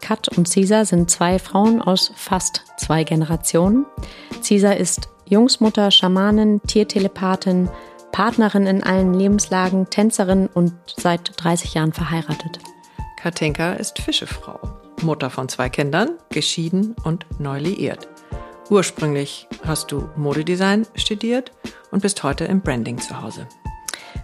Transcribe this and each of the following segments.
Kat und Cesar sind zwei Frauen aus fast zwei Generationen. Cesar ist Jungsmutter, Schamanin, Tiertelepathin, Partnerin in allen Lebenslagen, Tänzerin und seit 30 Jahren verheiratet. Katinka ist Fischefrau, Mutter von zwei Kindern, geschieden und neu liiert. Ursprünglich hast du Modedesign studiert und bist heute im Branding zu Hause.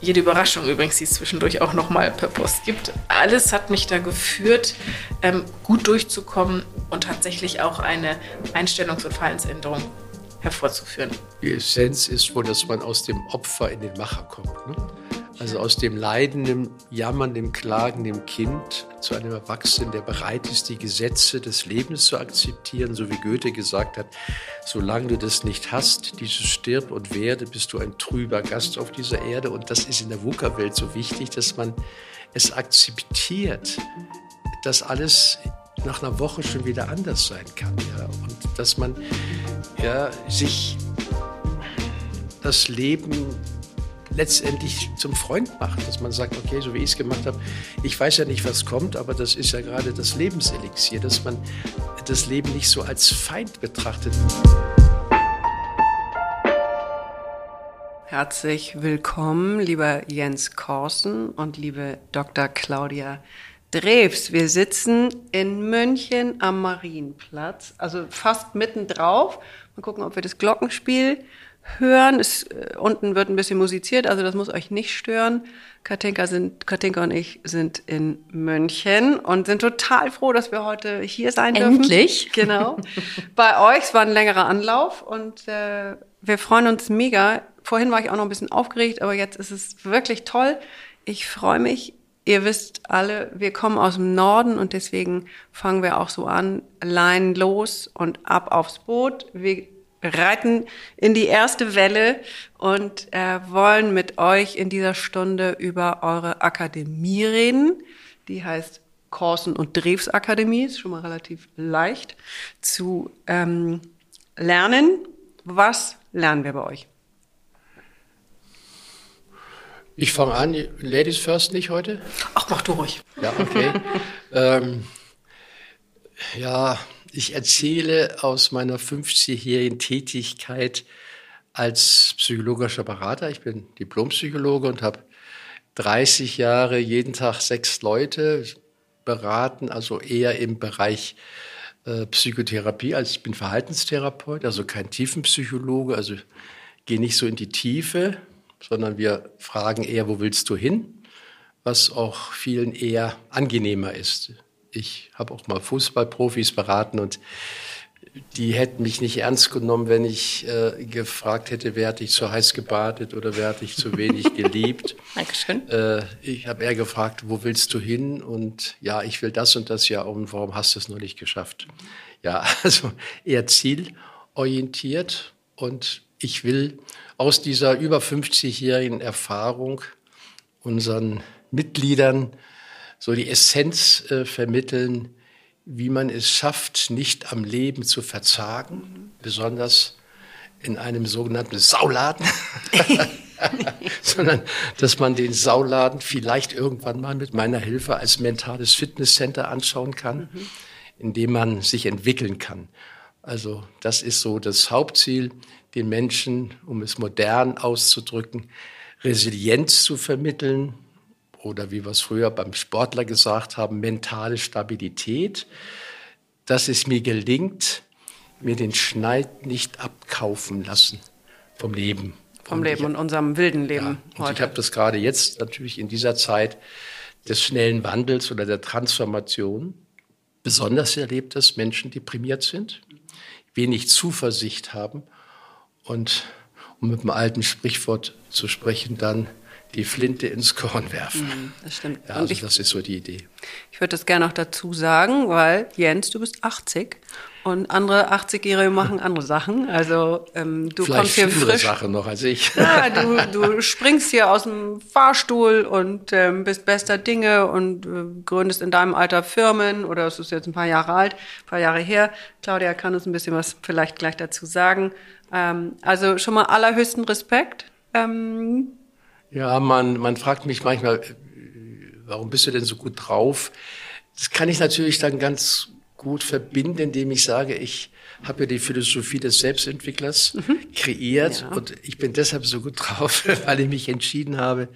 jede Überraschung übrigens, die es zwischendurch auch nochmal per Post gibt. Alles hat mich da geführt, ähm, gut durchzukommen und tatsächlich auch eine Einstellungs- und Verhaltensänderung hervorzuführen. Die Essenz ist wohl, dass man aus dem Opfer in den Macher kommt. Ne? Also aus dem Leiden, dem Jammern, dem Klagen, dem Kind zu einem Erwachsenen, der bereit ist, die Gesetze des Lebens zu akzeptieren, so wie Goethe gesagt hat, solange du das nicht hast, dieses Stirb und werde, bist du ein trüber Gast auf dieser Erde. Und das ist in der VUCA-Welt so wichtig, dass man es akzeptiert, dass alles nach einer Woche schon wieder anders sein kann. Ja? Und dass man ja, sich das Leben letztendlich zum Freund macht, dass man sagt, okay, so wie ich es gemacht habe, ich weiß ja nicht, was kommt, aber das ist ja gerade das Lebenselixier, dass man das Leben nicht so als Feind betrachtet. Herzlich willkommen, lieber Jens Korsen und liebe Dr. Claudia Drews. Wir sitzen in München am Marienplatz, also fast mittendrauf. Mal gucken, ob wir das Glockenspiel hören. Es, äh, unten wird ein bisschen musiziert, also das muss euch nicht stören. Katinka, sind, Katinka und ich sind in München und sind total froh, dass wir heute hier sein dürfen. Endlich. Genau. Bei euch, es war ein längerer Anlauf und äh, wir freuen uns mega. Vorhin war ich auch noch ein bisschen aufgeregt, aber jetzt ist es wirklich toll. Ich freue mich. Ihr wisst alle, wir kommen aus dem Norden und deswegen fangen wir auch so an, Leinen los und ab aufs Boot. Wir reiten in die erste Welle und äh, wollen mit euch in dieser Stunde über eure Akademie reden. Die heißt Korsen und Drews Akademie, ist schon mal relativ leicht zu ähm, lernen. Was lernen wir bei euch? Ich fange an, Ladies first nicht heute? Ach, mach du ruhig. Ja, okay. ähm, ja, ich erzähle aus meiner 50-jährigen Tätigkeit als psychologischer Berater. Ich bin Diplompsychologe und habe 30 Jahre jeden Tag sechs Leute beraten, also eher im Bereich äh, Psychotherapie, als ich bin Verhaltenstherapeut, also kein Tiefenpsychologe, also gehe nicht so in die Tiefe, sondern wir fragen eher, wo willst du hin, was auch vielen eher angenehmer ist ich habe auch mal Fußballprofis beraten und die hätten mich nicht ernst genommen, wenn ich äh, gefragt hätte, wer hat dich zu heiß gebadet oder wer hat dich zu wenig geliebt. Dankeschön. Äh, ich habe eher gefragt, wo willst du hin? Und ja, ich will das und das ja und warum hast du es noch nicht geschafft? Ja, also eher zielorientiert und ich will aus dieser über 50-jährigen Erfahrung unseren Mitgliedern so die Essenz äh, vermitteln, wie man es schafft, nicht am Leben zu verzagen, besonders in einem sogenannten Sauladen, sondern dass man den Sauladen vielleicht irgendwann mal mit meiner Hilfe als mentales Fitnesscenter anschauen kann, mhm. in dem man sich entwickeln kann. Also das ist so das Hauptziel, den Menschen, um es modern auszudrücken, Resilienz zu vermitteln, oder wie wir es früher beim Sportler gesagt haben, mentale Stabilität, dass es mir gelingt, mir den Schneid nicht abkaufen lassen vom Leben. Vom Leben und unserem wilden Leben. Ja, und ich habe das gerade jetzt natürlich in dieser Zeit des schnellen Wandels oder der Transformation besonders erlebt, dass Menschen deprimiert sind, wenig Zuversicht haben und um mit dem alten Sprichwort zu sprechen, dann die Flinte ins Korn werfen. Mhm, das stimmt. Ja, also ich, das ist so die Idee. Ich würde das gerne noch dazu sagen, weil Jens, du bist 80 und andere 80-Jährige machen andere Sachen. Also ähm, du Vielleicht kommst hier frisch. Sachen noch als ich. Ja, du, du springst hier aus dem Fahrstuhl und ähm, bist bester Dinge und äh, gründest in deinem Alter Firmen oder es ist jetzt ein paar Jahre alt, ein paar Jahre her. Claudia kann uns ein bisschen was vielleicht gleich dazu sagen. Ähm, also schon mal allerhöchsten Respekt. Ähm, ja, man, man fragt mich manchmal, äh, warum bist du denn so gut drauf? Das kann ich natürlich dann ganz gut verbinden, indem ich sage, ich habe ja die Philosophie des Selbstentwicklers mhm. kreiert ja. und ich bin deshalb so gut drauf, weil ich mich entschieden habe,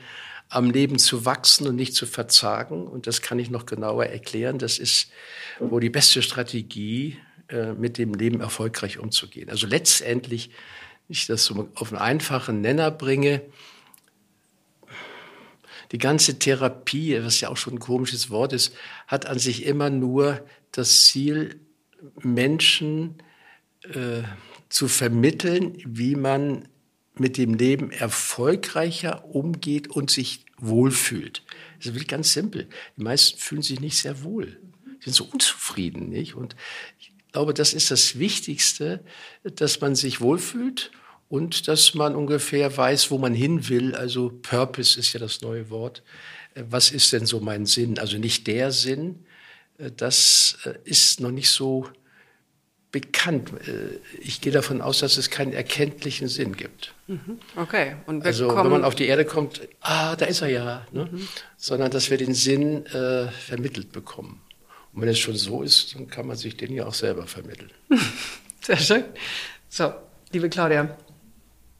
am Leben zu wachsen und nicht zu verzagen. Und das kann ich noch genauer erklären. Das ist wohl die beste Strategie, äh, mit dem Leben erfolgreich umzugehen. Also letztendlich, ich das so auf einen einfachen Nenner bringe, die ganze Therapie, was ja auch schon ein komisches Wort ist, hat an sich immer nur das Ziel, Menschen äh, zu vermitteln, wie man mit dem Leben erfolgreicher umgeht und sich wohlfühlt. Das ist wirklich ganz simpel. Die meisten fühlen sich nicht sehr wohl. Sie sind so unzufrieden, nicht? Und ich glaube, das ist das Wichtigste, dass man sich wohlfühlt und dass man ungefähr weiß, wo man hin will. Also Purpose ist ja das neue Wort. Äh, was ist denn so mein Sinn? Also nicht der Sinn, äh, das äh, ist noch nicht so bekannt. Ich gehe davon aus, dass es keinen erkenntlichen Sinn gibt. Mhm. Okay. Und also wenn man auf die Erde kommt, ah, da ist er ja, ne? mhm. sondern dass wir den Sinn äh, vermittelt bekommen. Und wenn es schon so ist, dann kann man sich den ja auch selber vermitteln. Sehr schön. So, liebe Claudia,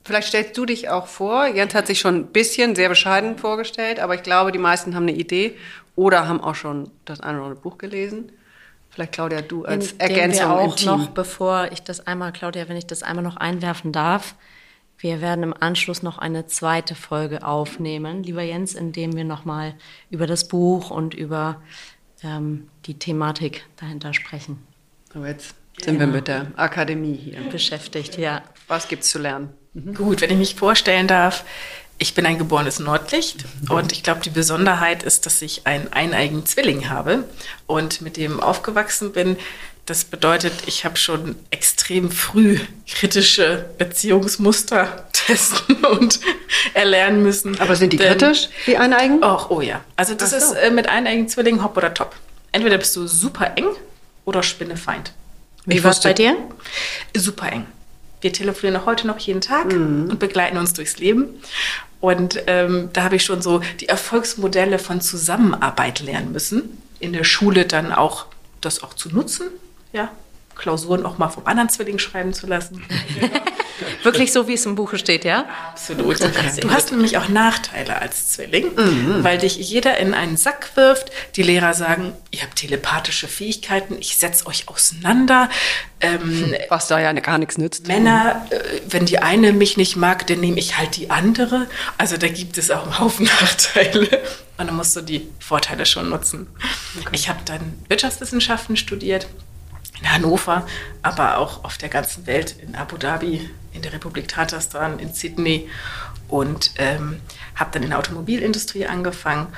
Vielleicht stellst du dich auch vor. Jens hat sich schon ein bisschen sehr bescheiden vorgestellt, aber ich glaube, die meisten haben eine Idee oder haben auch schon das eine oder andere Buch gelesen. Vielleicht Claudia, du als in Ergänzung wir auch im Team. noch, bevor ich das einmal, Claudia, wenn ich das einmal noch einwerfen darf, wir werden im Anschluss noch eine zweite Folge aufnehmen, lieber Jens, indem wir nochmal über das Buch und über ähm, die Thematik dahinter sprechen. So, jetzt sind genau. wir mit der Akademie hier. Beschäftigt, ja. Was gibt's zu lernen? Mhm. Gut, wenn ich mich vorstellen darf, ich bin ein geborenes Nordlicht und ich glaube, die Besonderheit ist, dass ich einen eineigen Zwilling habe und mit dem aufgewachsen bin. Das bedeutet, ich habe schon extrem früh kritische Beziehungsmuster testen und erlernen müssen. Aber sind die Denn, kritisch, die eineigen? Och, oh ja. Also das so. ist äh, mit eineigen Zwillingen hopp oder top. Entweder bist du super eng oder Spinnefeind. Wie war es bei dir? Super eng. Wir telefonieren auch heute noch jeden Tag mhm. und begleiten uns durchs Leben. Und ähm, da habe ich schon so die Erfolgsmodelle von Zusammenarbeit lernen müssen. In der Schule dann auch das auch zu nutzen, ja, Klausuren auch mal vom anderen Zwilling schreiben zu lassen. Wirklich so, wie es im Buche steht, ja? Absolut. Du hast nämlich auch Nachteile als Zwilling, mhm. weil dich jeder in einen Sack wirft. Die Lehrer sagen, ihr habt telepathische Fähigkeiten, ich setze euch auseinander. Ähm, Was da ja gar nichts nützt. Männer, äh, wenn die eine mich nicht mag, dann nehme ich halt die andere. Also da gibt es auch einen Haufen Nachteile. Und dann musst du die Vorteile schon nutzen. Okay. Ich habe dann Wirtschaftswissenschaften studiert in Hannover, aber auch auf der ganzen Welt, in Abu Dhabi, in der Republik Tatarstan, in Sydney und ähm, habe dann in der Automobilindustrie angefangen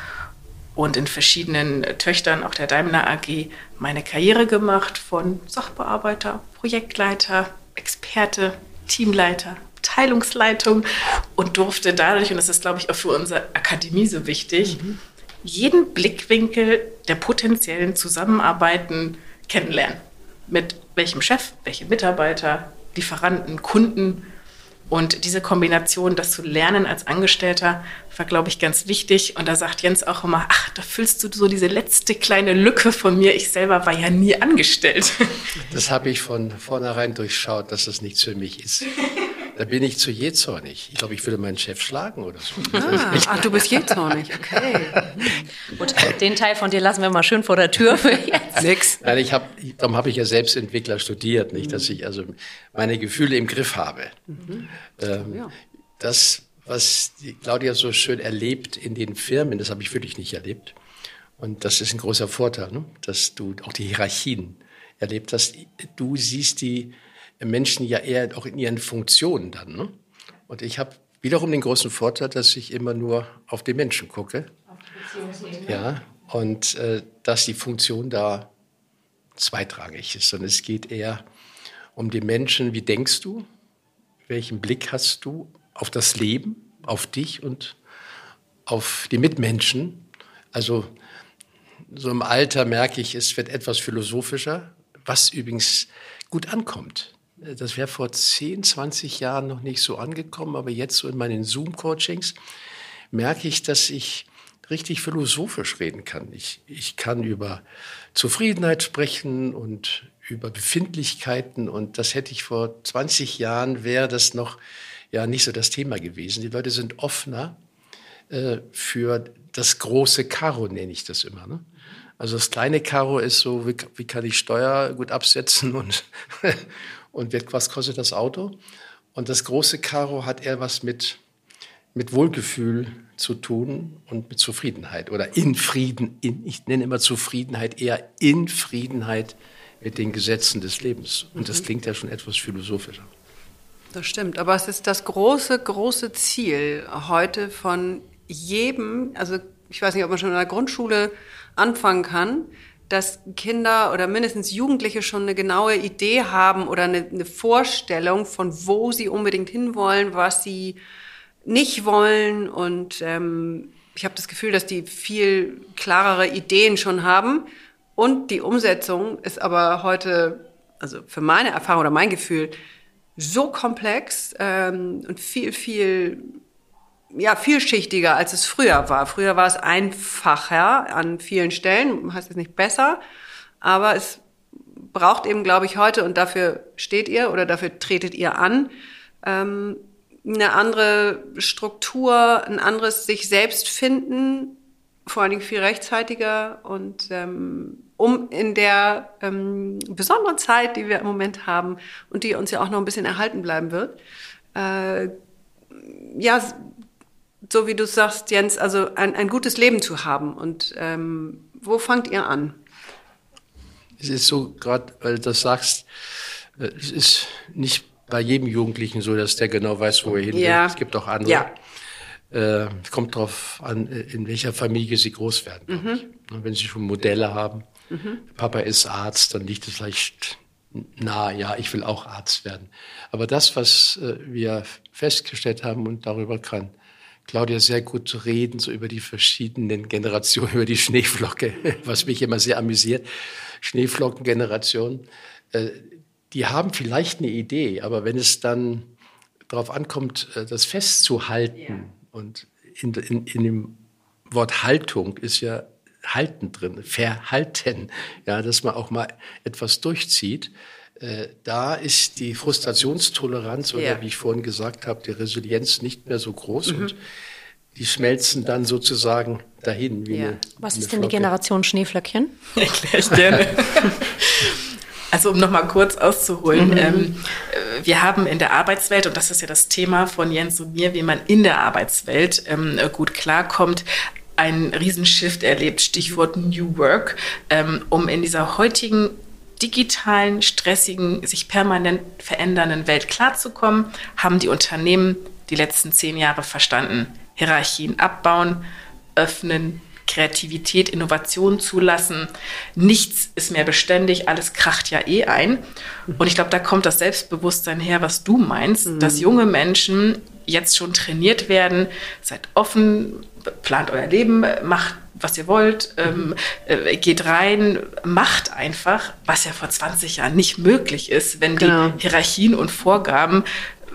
und in verschiedenen Töchtern, auch der Daimler AG, meine Karriere gemacht von Sachbearbeiter, Projektleiter, Experte, Teamleiter, Abteilungsleitung und durfte dadurch, und das ist, glaube ich, auch für unsere Akademie so wichtig, mhm. jeden Blickwinkel der potenziellen Zusammenarbeiten kennenlernen. Mit welchem Chef, welche Mitarbeiter, Lieferanten, Kunden. Und diese Kombination, das zu lernen als Angestellter, war, glaube ich, ganz wichtig. Und da sagt Jens auch immer, ach, da füllst du so diese letzte kleine Lücke von mir. Ich selber war ja nie angestellt. Das habe ich von vornherein durchschaut, dass das nichts für mich ist. Da bin ich zu jähzornig. Ich glaube, ich würde meinen Chef schlagen oder so. Ah, ach, du bist jähzornig, okay. Gut, den Teil von dir lassen wir mal schön vor der Tür für jetzt. Nix. Nein, ich habe, darum habe ich ja selbst Entwickler studiert, nicht, dass ich also meine Gefühle im Griff habe. Mhm. Ähm, ja. Das, was die Claudia so schön erlebt in den Firmen, das habe ich wirklich nicht erlebt. Und das ist ein großer Vorteil, ne? dass du auch die Hierarchien erlebt hast. Du siehst die Menschen ja eher auch in ihren Funktionen dann. Ne? Und ich habe wiederum den großen Vorteil, dass ich immer nur auf den Menschen gucke. Ja, und äh, dass die Funktion da zweitrangig ist. Und es geht eher um den Menschen, wie denkst du, welchen Blick hast du auf das Leben, auf dich und auf die Mitmenschen. Also so im Alter merke ich, es wird etwas philosophischer, was übrigens gut ankommt. Das wäre vor 10, 20 Jahren noch nicht so angekommen, aber jetzt so in meinen Zoom-Coachings merke ich, dass ich richtig philosophisch reden kann. Ich, ich kann über Zufriedenheit sprechen und über Befindlichkeiten und das hätte ich vor 20 Jahren, wäre das noch ja nicht so das Thema gewesen. Die Leute sind offener äh, für das große Karo, nenne ich das immer. Ne? Also das kleine Karo ist so, wie, wie kann ich Steuer gut absetzen und, und was kostet das Auto? Und das große Karo hat eher was mit, mit Wohlgefühl zu tun und mit Zufriedenheit oder in Frieden, in, ich nenne immer Zufriedenheit eher in Friedenheit mit den Gesetzen des Lebens. Und das mhm. klingt ja schon etwas philosophischer. Das stimmt, aber es ist das große, große Ziel heute von jedem, also ich weiß nicht, ob man schon in der Grundschule anfangen kann, dass Kinder oder mindestens Jugendliche schon eine genaue Idee haben oder eine, eine Vorstellung von, wo sie unbedingt hinwollen, was sie nicht wollen. Und ähm, ich habe das Gefühl, dass die viel klarere Ideen schon haben. Und die Umsetzung ist aber heute, also für meine Erfahrung oder mein Gefühl, so komplex ähm, und viel, viel ja, vielschichtiger, als es früher war. Früher war es einfacher an vielen Stellen, heißt es nicht besser, aber es braucht eben, glaube ich, heute, und dafür steht ihr oder dafür tretet ihr an, ähm, eine andere Struktur, ein anderes sich selbst finden, vor allen Dingen viel rechtzeitiger und ähm, um in der ähm, besonderen Zeit, die wir im Moment haben und die uns ja auch noch ein bisschen erhalten bleiben wird, äh, ja, so wie du sagst, Jens, also ein, ein gutes Leben zu haben. Und ähm, wo fangt ihr an? Es ist so, gerade weil du das sagst, äh, es ist nicht bei jedem Jugendlichen so, dass der genau weiß, wo er hin will. Ja. Es gibt auch andere. Ja. Äh, kommt darauf an, in welcher Familie sie groß werden. Mhm. Wenn sie schon Modelle haben, mhm. Papa ist Arzt, dann liegt es vielleicht nah, ja, ich will auch Arzt werden. Aber das, was äh, wir festgestellt haben, und darüber kann Claudia sehr gut reden, so über die verschiedenen Generationen, über die Schneeflocke, was mich immer sehr amüsiert. Schneeflockengeneration, äh, die haben vielleicht eine Idee, aber wenn es dann darauf ankommt, äh, das festzuhalten, ja. und in, in, in dem Wort Haltung ist ja halten drin, verhalten, ja, dass man auch mal etwas durchzieht. Äh, da ist die Frustrationstoleranz oder ja. wie ich vorhin gesagt habe, die Resilienz nicht mehr so groß mhm. und die schmelzen dann sozusagen dahin. Ja. Eine, Was ist denn die Generation Schneeflöckchen? Erkläre ich gerne. Also um nochmal kurz auszuholen, mhm. ähm, äh, wir haben in der Arbeitswelt, und das ist ja das Thema von Jens und mir, wie man in der Arbeitswelt ähm, gut klarkommt, einen Riesenshift erlebt, Stichwort New Work, ähm, um in dieser heutigen digitalen, stressigen, sich permanent verändernden Welt klarzukommen, haben die Unternehmen die letzten zehn Jahre verstanden. Hierarchien abbauen, öffnen, Kreativität, Innovation zulassen. Nichts ist mehr beständig, alles kracht ja eh ein. Und ich glaube, da kommt das Selbstbewusstsein her, was du meinst, mhm. dass junge Menschen jetzt schon trainiert werden, seid offen, plant euer Leben, macht was ihr wollt, ähm, äh, geht rein, macht einfach, was ja vor 20 Jahren nicht möglich ist, wenn genau. die Hierarchien und Vorgaben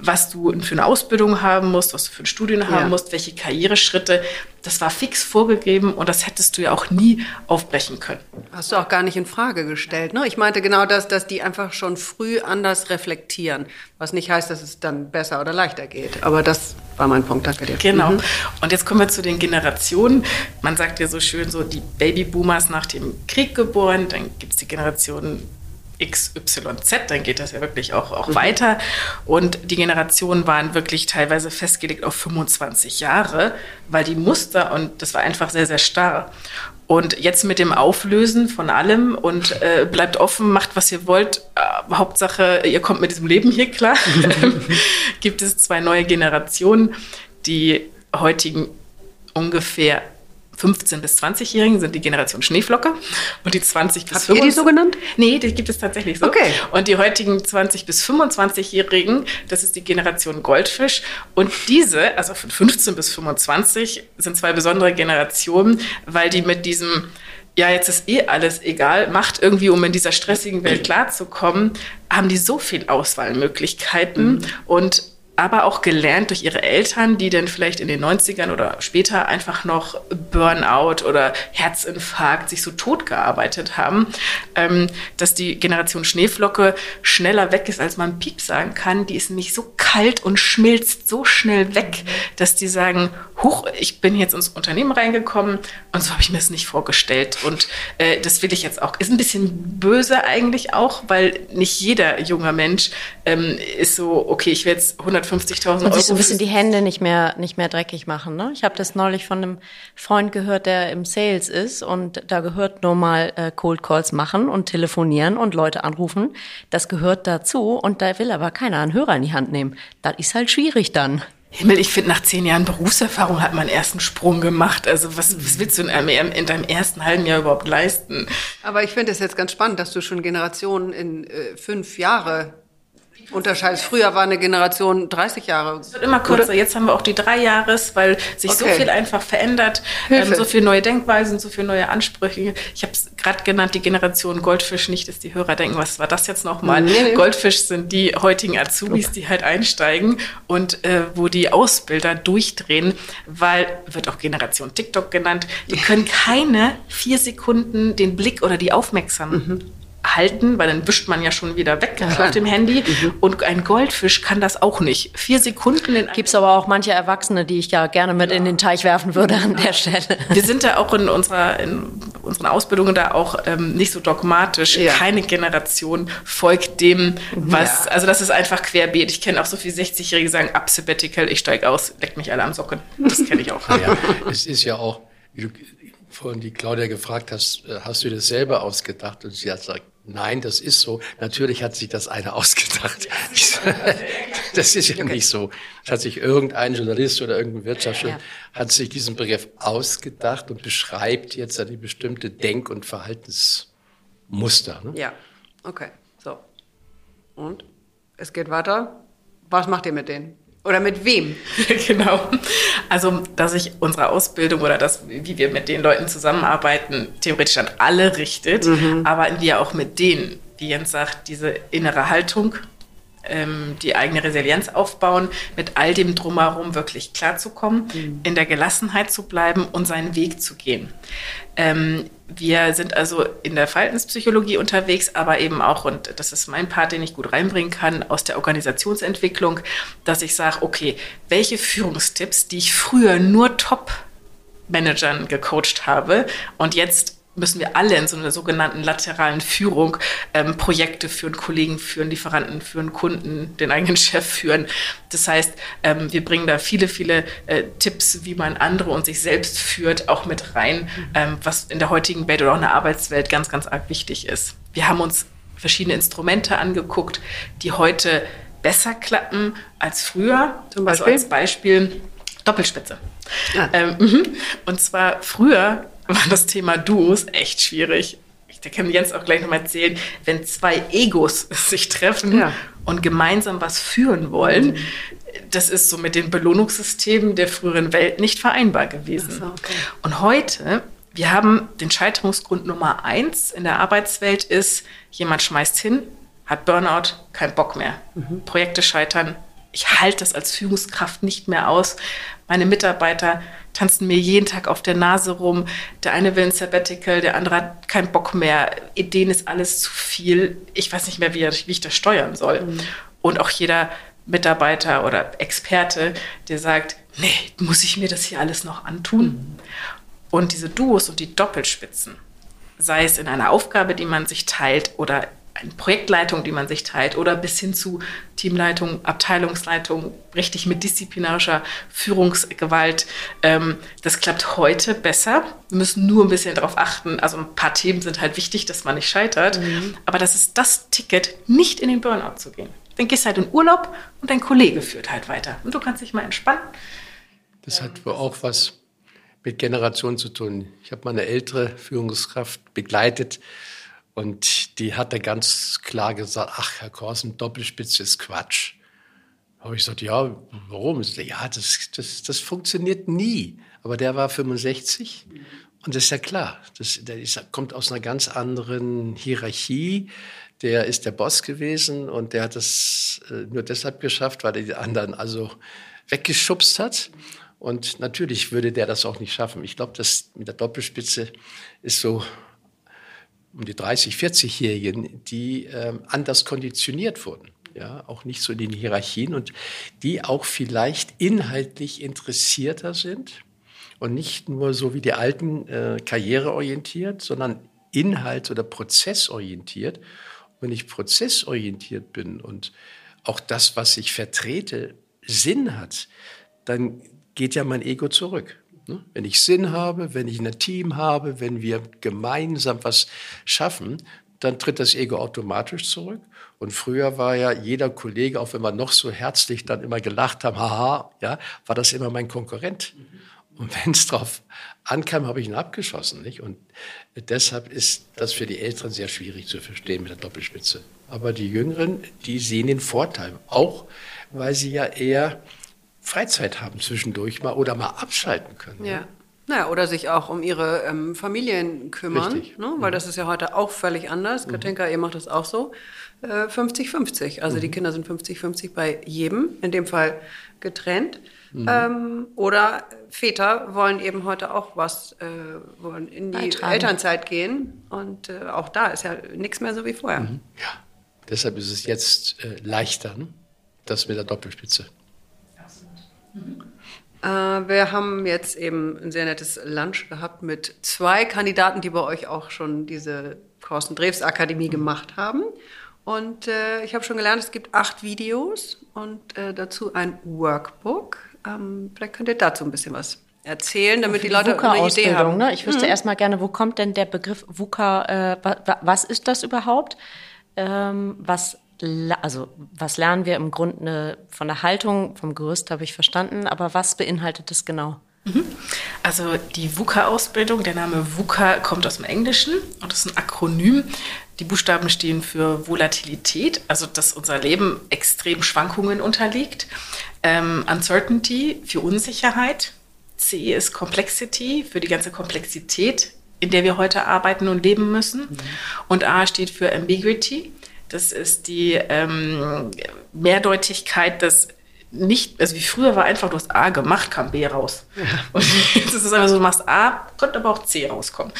was du für eine Ausbildung haben musst, was du für ein Studium haben ja. musst, welche Karriereschritte. Das war fix vorgegeben und das hättest du ja auch nie aufbrechen können. Hast du auch gar nicht in Frage gestellt. Ne? Ich meinte genau das, dass die einfach schon früh anders reflektieren. Was nicht heißt, dass es dann besser oder leichter geht. Aber das war mein Punkt. Danke dir. Genau. Mhm. Und jetzt kommen wir zu den Generationen. Man sagt ja so schön, so die Babyboomers nach dem Krieg geboren, dann gibt es die Generation XYZ, dann geht das ja wirklich auch, auch mhm. weiter. Und die Generationen waren wirklich teilweise festgelegt auf 25 Jahre, weil die Muster und das war einfach sehr, sehr starr. Und jetzt mit dem Auflösen von allem und äh, bleibt offen, macht was ihr wollt. Äh, Hauptsache, ihr kommt mit diesem Leben hier klar. gibt es zwei neue Generationen, die heutigen ungefähr 15- bis 20-Jährigen sind die Generation Schneeflocke und die 20 bis Habt 25 ihr die so genannt? Nee, die gibt es tatsächlich so. Okay. Und die heutigen 20 bis 25-Jährigen, das ist die Generation Goldfisch und diese, also von 15 bis 25 sind zwei besondere Generationen, weil die mit diesem ja, jetzt ist eh alles egal, macht irgendwie, um in dieser stressigen Welt klarzukommen, haben die so viel Auswahlmöglichkeiten mhm. und aber auch gelernt durch ihre Eltern, die dann vielleicht in den 90ern oder später einfach noch Burnout oder Herzinfarkt sich so tot gearbeitet haben, ähm, dass die Generation Schneeflocke schneller weg ist, als man Piep sagen kann. Die ist nämlich so kalt und schmilzt so schnell weg, dass die sagen, huch, ich bin jetzt ins Unternehmen reingekommen und so habe ich mir es nicht vorgestellt. Und äh, das will ich jetzt auch. Ist ein bisschen böse eigentlich auch, weil nicht jeder junger Mensch ähm, ist so, okay, ich werde jetzt 150 150.000 Euro. Und sich so ein bisschen die Hände nicht mehr, nicht mehr dreckig machen. Ne? Ich habe das neulich von einem Freund gehört, der im Sales ist und da gehört nur mal äh, Cold Calls machen und telefonieren und Leute anrufen. Das gehört dazu und da will aber keiner einen Hörer in die Hand nehmen. Das ist halt schwierig dann. Himmel, ich finde, nach zehn Jahren Berufserfahrung hat man erst einen Sprung gemacht. Also was, was willst du in, einem, in, deinem ersten halben Jahr überhaupt leisten? Aber ich finde es jetzt ganz spannend, dass du schon Generationen in äh, fünf Jahre unterscheidest. Früher war eine Generation 30 Jahre. Es wird immer kürzer. Oder? Jetzt haben wir auch die drei Jahres, weil sich okay. so viel einfach verändert, ähm, so viele neue Denkweisen, so viele neue Ansprüche. Ich habe es gerade genannt, die Generation Goldfisch. Nicht, dass die Hörer denken, was war das jetzt nochmal? Nee, nee. Goldfisch sind die heutigen Azubis, die halt einsteigen und äh, wo die Ausbilder durchdrehen, weil wird auch Generation TikTok genannt. Die können keine vier Sekunden den Blick oder die Aufmerksamkeit mhm halten, weil dann wischt man ja schon wieder weg ja, auf dem Handy. Mhm. Und ein Goldfisch kann das auch nicht. Vier Sekunden in Gibt's aber auch manche Erwachsene, die ich ja gerne mit ja. in den Teich werfen würde an der Stelle. Wir sind da auch in unserer in unseren Ausbildungen da auch ähm, nicht so dogmatisch. Ja. Keine Generation folgt dem, was. Also das ist einfach querbeet. Ich kenne auch so viele 60-Jährige, die sagen, ab Sabbatical, ich steige aus, leckt mich alle am Socken. Das kenne ich auch. Ja, es ist ja auch, wie du vorhin die Claudia gefragt hast, äh, hast du das selber ausgedacht? Und sie hat gesagt, Nein, das ist so. Natürlich hat sich das einer ausgedacht. Das ist ja nicht so. Das hat sich irgendein Journalist oder irgendein Wirtschaftsjournalist hat sich diesen Begriff ausgedacht und beschreibt jetzt eine bestimmte Denk- und Verhaltensmuster. Ne? Ja, okay. So. Und? Es geht weiter. Was macht ihr mit denen? Oder mit wem? genau. Also, dass sich unsere Ausbildung oder das, wie wir mit den Leuten zusammenarbeiten, theoretisch an alle richtet, mhm. aber wir auch mit denen, wie Jens sagt, diese innere Haltung, ähm, die eigene Resilienz aufbauen, mit all dem drumherum wirklich klarzukommen, mhm. in der Gelassenheit zu bleiben und seinen Weg zu gehen. Ähm, wir sind also in der Verhaltenspsychologie unterwegs, aber eben auch, und das ist mein Part, den ich gut reinbringen kann, aus der Organisationsentwicklung, dass ich sage, okay, welche Führungstipps, die ich früher nur Top-Managern gecoacht habe und jetzt müssen wir alle in so einer sogenannten lateralen Führung ähm, Projekte führen, Kollegen führen, Lieferanten führen, Kunden, den eigenen Chef führen. Das heißt, ähm, wir bringen da viele, viele äh, Tipps, wie man andere und sich selbst führt, auch mit rein, ähm, was in der heutigen Welt oder auch in der Arbeitswelt ganz, ganz arg wichtig ist. Wir haben uns verschiedene Instrumente angeguckt, die heute besser klappen als früher. Zum Also Beispiel? als Beispiel Doppelspitze. Ah. Ähm, mhm. und zwar früher war das Thema Duos echt schwierig. Ich, da kann Jens auch gleich nochmal erzählen, wenn zwei Egos sich treffen Ja. und gemeinsam was führen wollen, das ist so mit den Belohnungssystemen der früheren Welt nicht vereinbar gewesen. So, okay. Und heute, wir haben den Scheiterungsgrund Nummer eins in der Arbeitswelt ist, jemand schmeißt hin, hat Burnout, kein Bock mehr. Projekte scheitern. Ich halte das als Führungskraft nicht mehr aus. Meine Mitarbeiter tanzen mir jeden Tag auf der Nase rum. Der eine will ein Sabbatical, der andere hat keinen Bock mehr. Ideen ist alles zu viel. Ich weiß nicht mehr, wie, wie ich das steuern soll. Und auch jeder Mitarbeiter oder Experte, der sagt, nee, muss ich mir das hier alles noch antun? Und diese Duos und die Doppelspitzen, sei es in einer Aufgabe, die man sich teilt oder eine Projektleitung, die man sich teilt oder bis hin zu Teamleitung, Abteilungsleitung, richtig mit disziplinarischer Führungsgewalt. Ähm, das klappt heute besser. Wir müssen nur ein bisschen darauf achten. Also ein paar Themen sind halt wichtig, dass man nicht scheitert. Aber das ist das Ticket, nicht in den Burnout zu gehen. Dann gehst du halt in Urlaub und dein Kollege führt halt weiter. Und du kannst dich mal entspannen. Das hat wohl auch was mit Generation zu tun. Ich habe mal eine ältere Führungskraft begleitet und die hat da ganz klar gesagt, ach, Herr Korsen, Doppelspitze ist Quatsch. Habe ich gesagt, ja, warum? Ja, das, das, das funktioniert nie. Aber der war 65 und das ist ja klar. Das, der ist, kommt aus einer ganz anderen Hierarchie. Der ist der Boss gewesen und der hat das äh, nur deshalb geschafft, weil er die anderen also weggeschubst hat. Und natürlich würde der das auch nicht schaffen. Ich glaube, das mit der Doppelspitze ist so um die 30, 40-Jährigen, die ähm, anders konditioniert wurden. Ja, auch nicht so in den Hierarchien und die auch vielleicht inhaltlich interessierter sind und nicht nur so wie die alten äh, karriereorientiert, sondern inhalts- oder prozessorientiert. Wenn ich prozessorientiert bin und auch das, was ich vertrete, Sinn hat, dann geht ja mein Ego zurück. Ne? Wenn ich Sinn habe, wenn ich ein Team habe, wenn wir gemeinsam was schaffen, dann tritt das Ego automatisch zurück. Und früher war ja jeder Kollege, auch wenn wir noch so herzlich dann immer gelacht haben, haha, ja, war das immer mein Konkurrent. Und wenn es drauf ankam, habe ich ihn abgeschossen. Nicht? Und deshalb ist das für die Älteren sehr schwierig zu verstehen mit der Doppelspitze. Aber die Jüngeren, die sehen den Vorteil, auch weil sie ja eher Freizeit haben zwischendurch mal oder mal abschalten können. Ja. Naja, oder sich auch um ihre ähm, Familien kümmern, Richtig. ne? weil das ist ja heute auch völlig anders. Katinka, ihr macht das auch so. Äh, 50-50. Also die Kinder sind 50-50 bei jedem, in dem Fall getrennt. Ähm, oder Väter wollen eben heute auch was, äh, wollen in die Beitragen. Elternzeit gehen. Und äh, auch da ist ja nichts mehr so wie vorher. Ja. Deshalb ist es jetzt äh, leichter, ne? das mit der Doppelspitze. Äh, wir haben jetzt eben ein sehr nettes Lunch gehabt mit zwei Kandidaten, die bei euch auch schon diese Carsten Drews Akademie gemacht haben. Und äh, ich habe schon gelernt, es gibt acht Videos und äh, dazu ein Workbook. Ähm, vielleicht könnt ihr dazu ein bisschen was erzählen, damit die Leute eine Idee haben. ne? Ich wüsste erstmal gerne, wo kommt denn der Begriff VUCA, äh, wa, wa, was ist das überhaupt? Ähm, was, also, was lernen wir im Grunde von der Haltung, vom Gerüst habe ich verstanden, aber was beinhaltet das genau? Also die VUCA-Ausbildung, der Name VUCA kommt aus dem Englischen und ist ein Akronym. Die Buchstaben stehen für Volatilität, also dass unser Leben extrem Schwankungen unterliegt. Ähm, Uncertainty für Unsicherheit. C ist Complexity für die ganze Komplexität, in der wir heute arbeiten und leben müssen. Und A steht für Ambiguity. Das ist die ähm, Mehrdeutigkeit, dass nicht, also wie früher war einfach, du hast A gemacht, kam B raus. Und jetzt ist es einfach so, du machst A, könnte aber auch C rauskommen.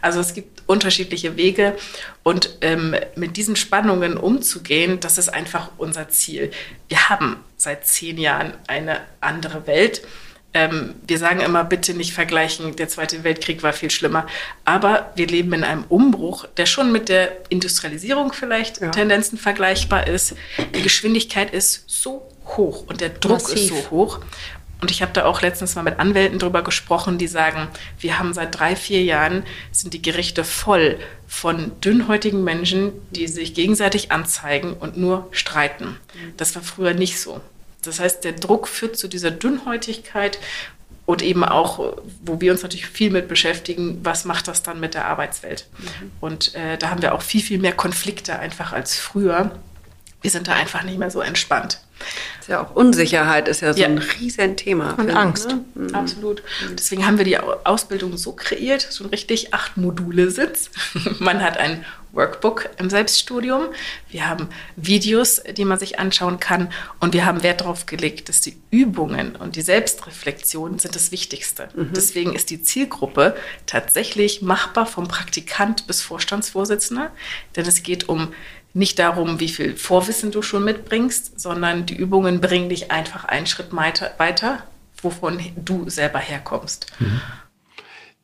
Also es gibt unterschiedliche Wege und ähm, mit diesen Spannungen umzugehen, das ist einfach unser Ziel. Wir haben seit zehn Jahren eine andere Welt. Ähm, wir sagen immer, bitte nicht vergleichen, der Zweite Weltkrieg war viel schlimmer. Aber wir leben in einem Umbruch, der schon mit der Industrialisierung vielleicht Tendenzen vergleichbar ist. Die Geschwindigkeit ist so hoch und der Druck Massiv. ist so hoch. Und ich habe da auch letztens mal mit Anwälten drüber gesprochen, die sagen, wir haben seit drei, vier Jahren, sind die Gerichte voll von dünnhäutigen Menschen, die sich gegenseitig anzeigen und nur streiten. Das war früher nicht so. Das heißt, der Druck führt zu dieser Dünnhäutigkeit und eben auch, wo wir uns natürlich viel mit beschäftigen, was macht das dann mit der Arbeitswelt? Mhm. Und äh, da haben wir auch viel, viel mehr Konflikte einfach als früher. Wir sind da einfach nicht mehr so entspannt. Ist ja auch Unsicherheit ist ja so ja. ein Riesenthema. Und Angst. Ne? Mhm. Absolut. Deswegen haben wir die Ausbildung so kreiert, so ein richtig acht Module Sitz. Man hat ein Workbook im Selbststudium. Wir haben Videos, die man sich anschauen kann. Und wir haben Wert darauf gelegt, dass die Übungen und die Selbstreflexion sind das Wichtigste. Mhm. Deswegen ist die Zielgruppe tatsächlich machbar vom Praktikant bis Vorstandsvorsitzender. Denn es geht um nicht darum, wie viel Vorwissen du schon mitbringst, sondern die Übungen bringen dich einfach einen Schritt weiter, wovon du selber herkommst. Mhm.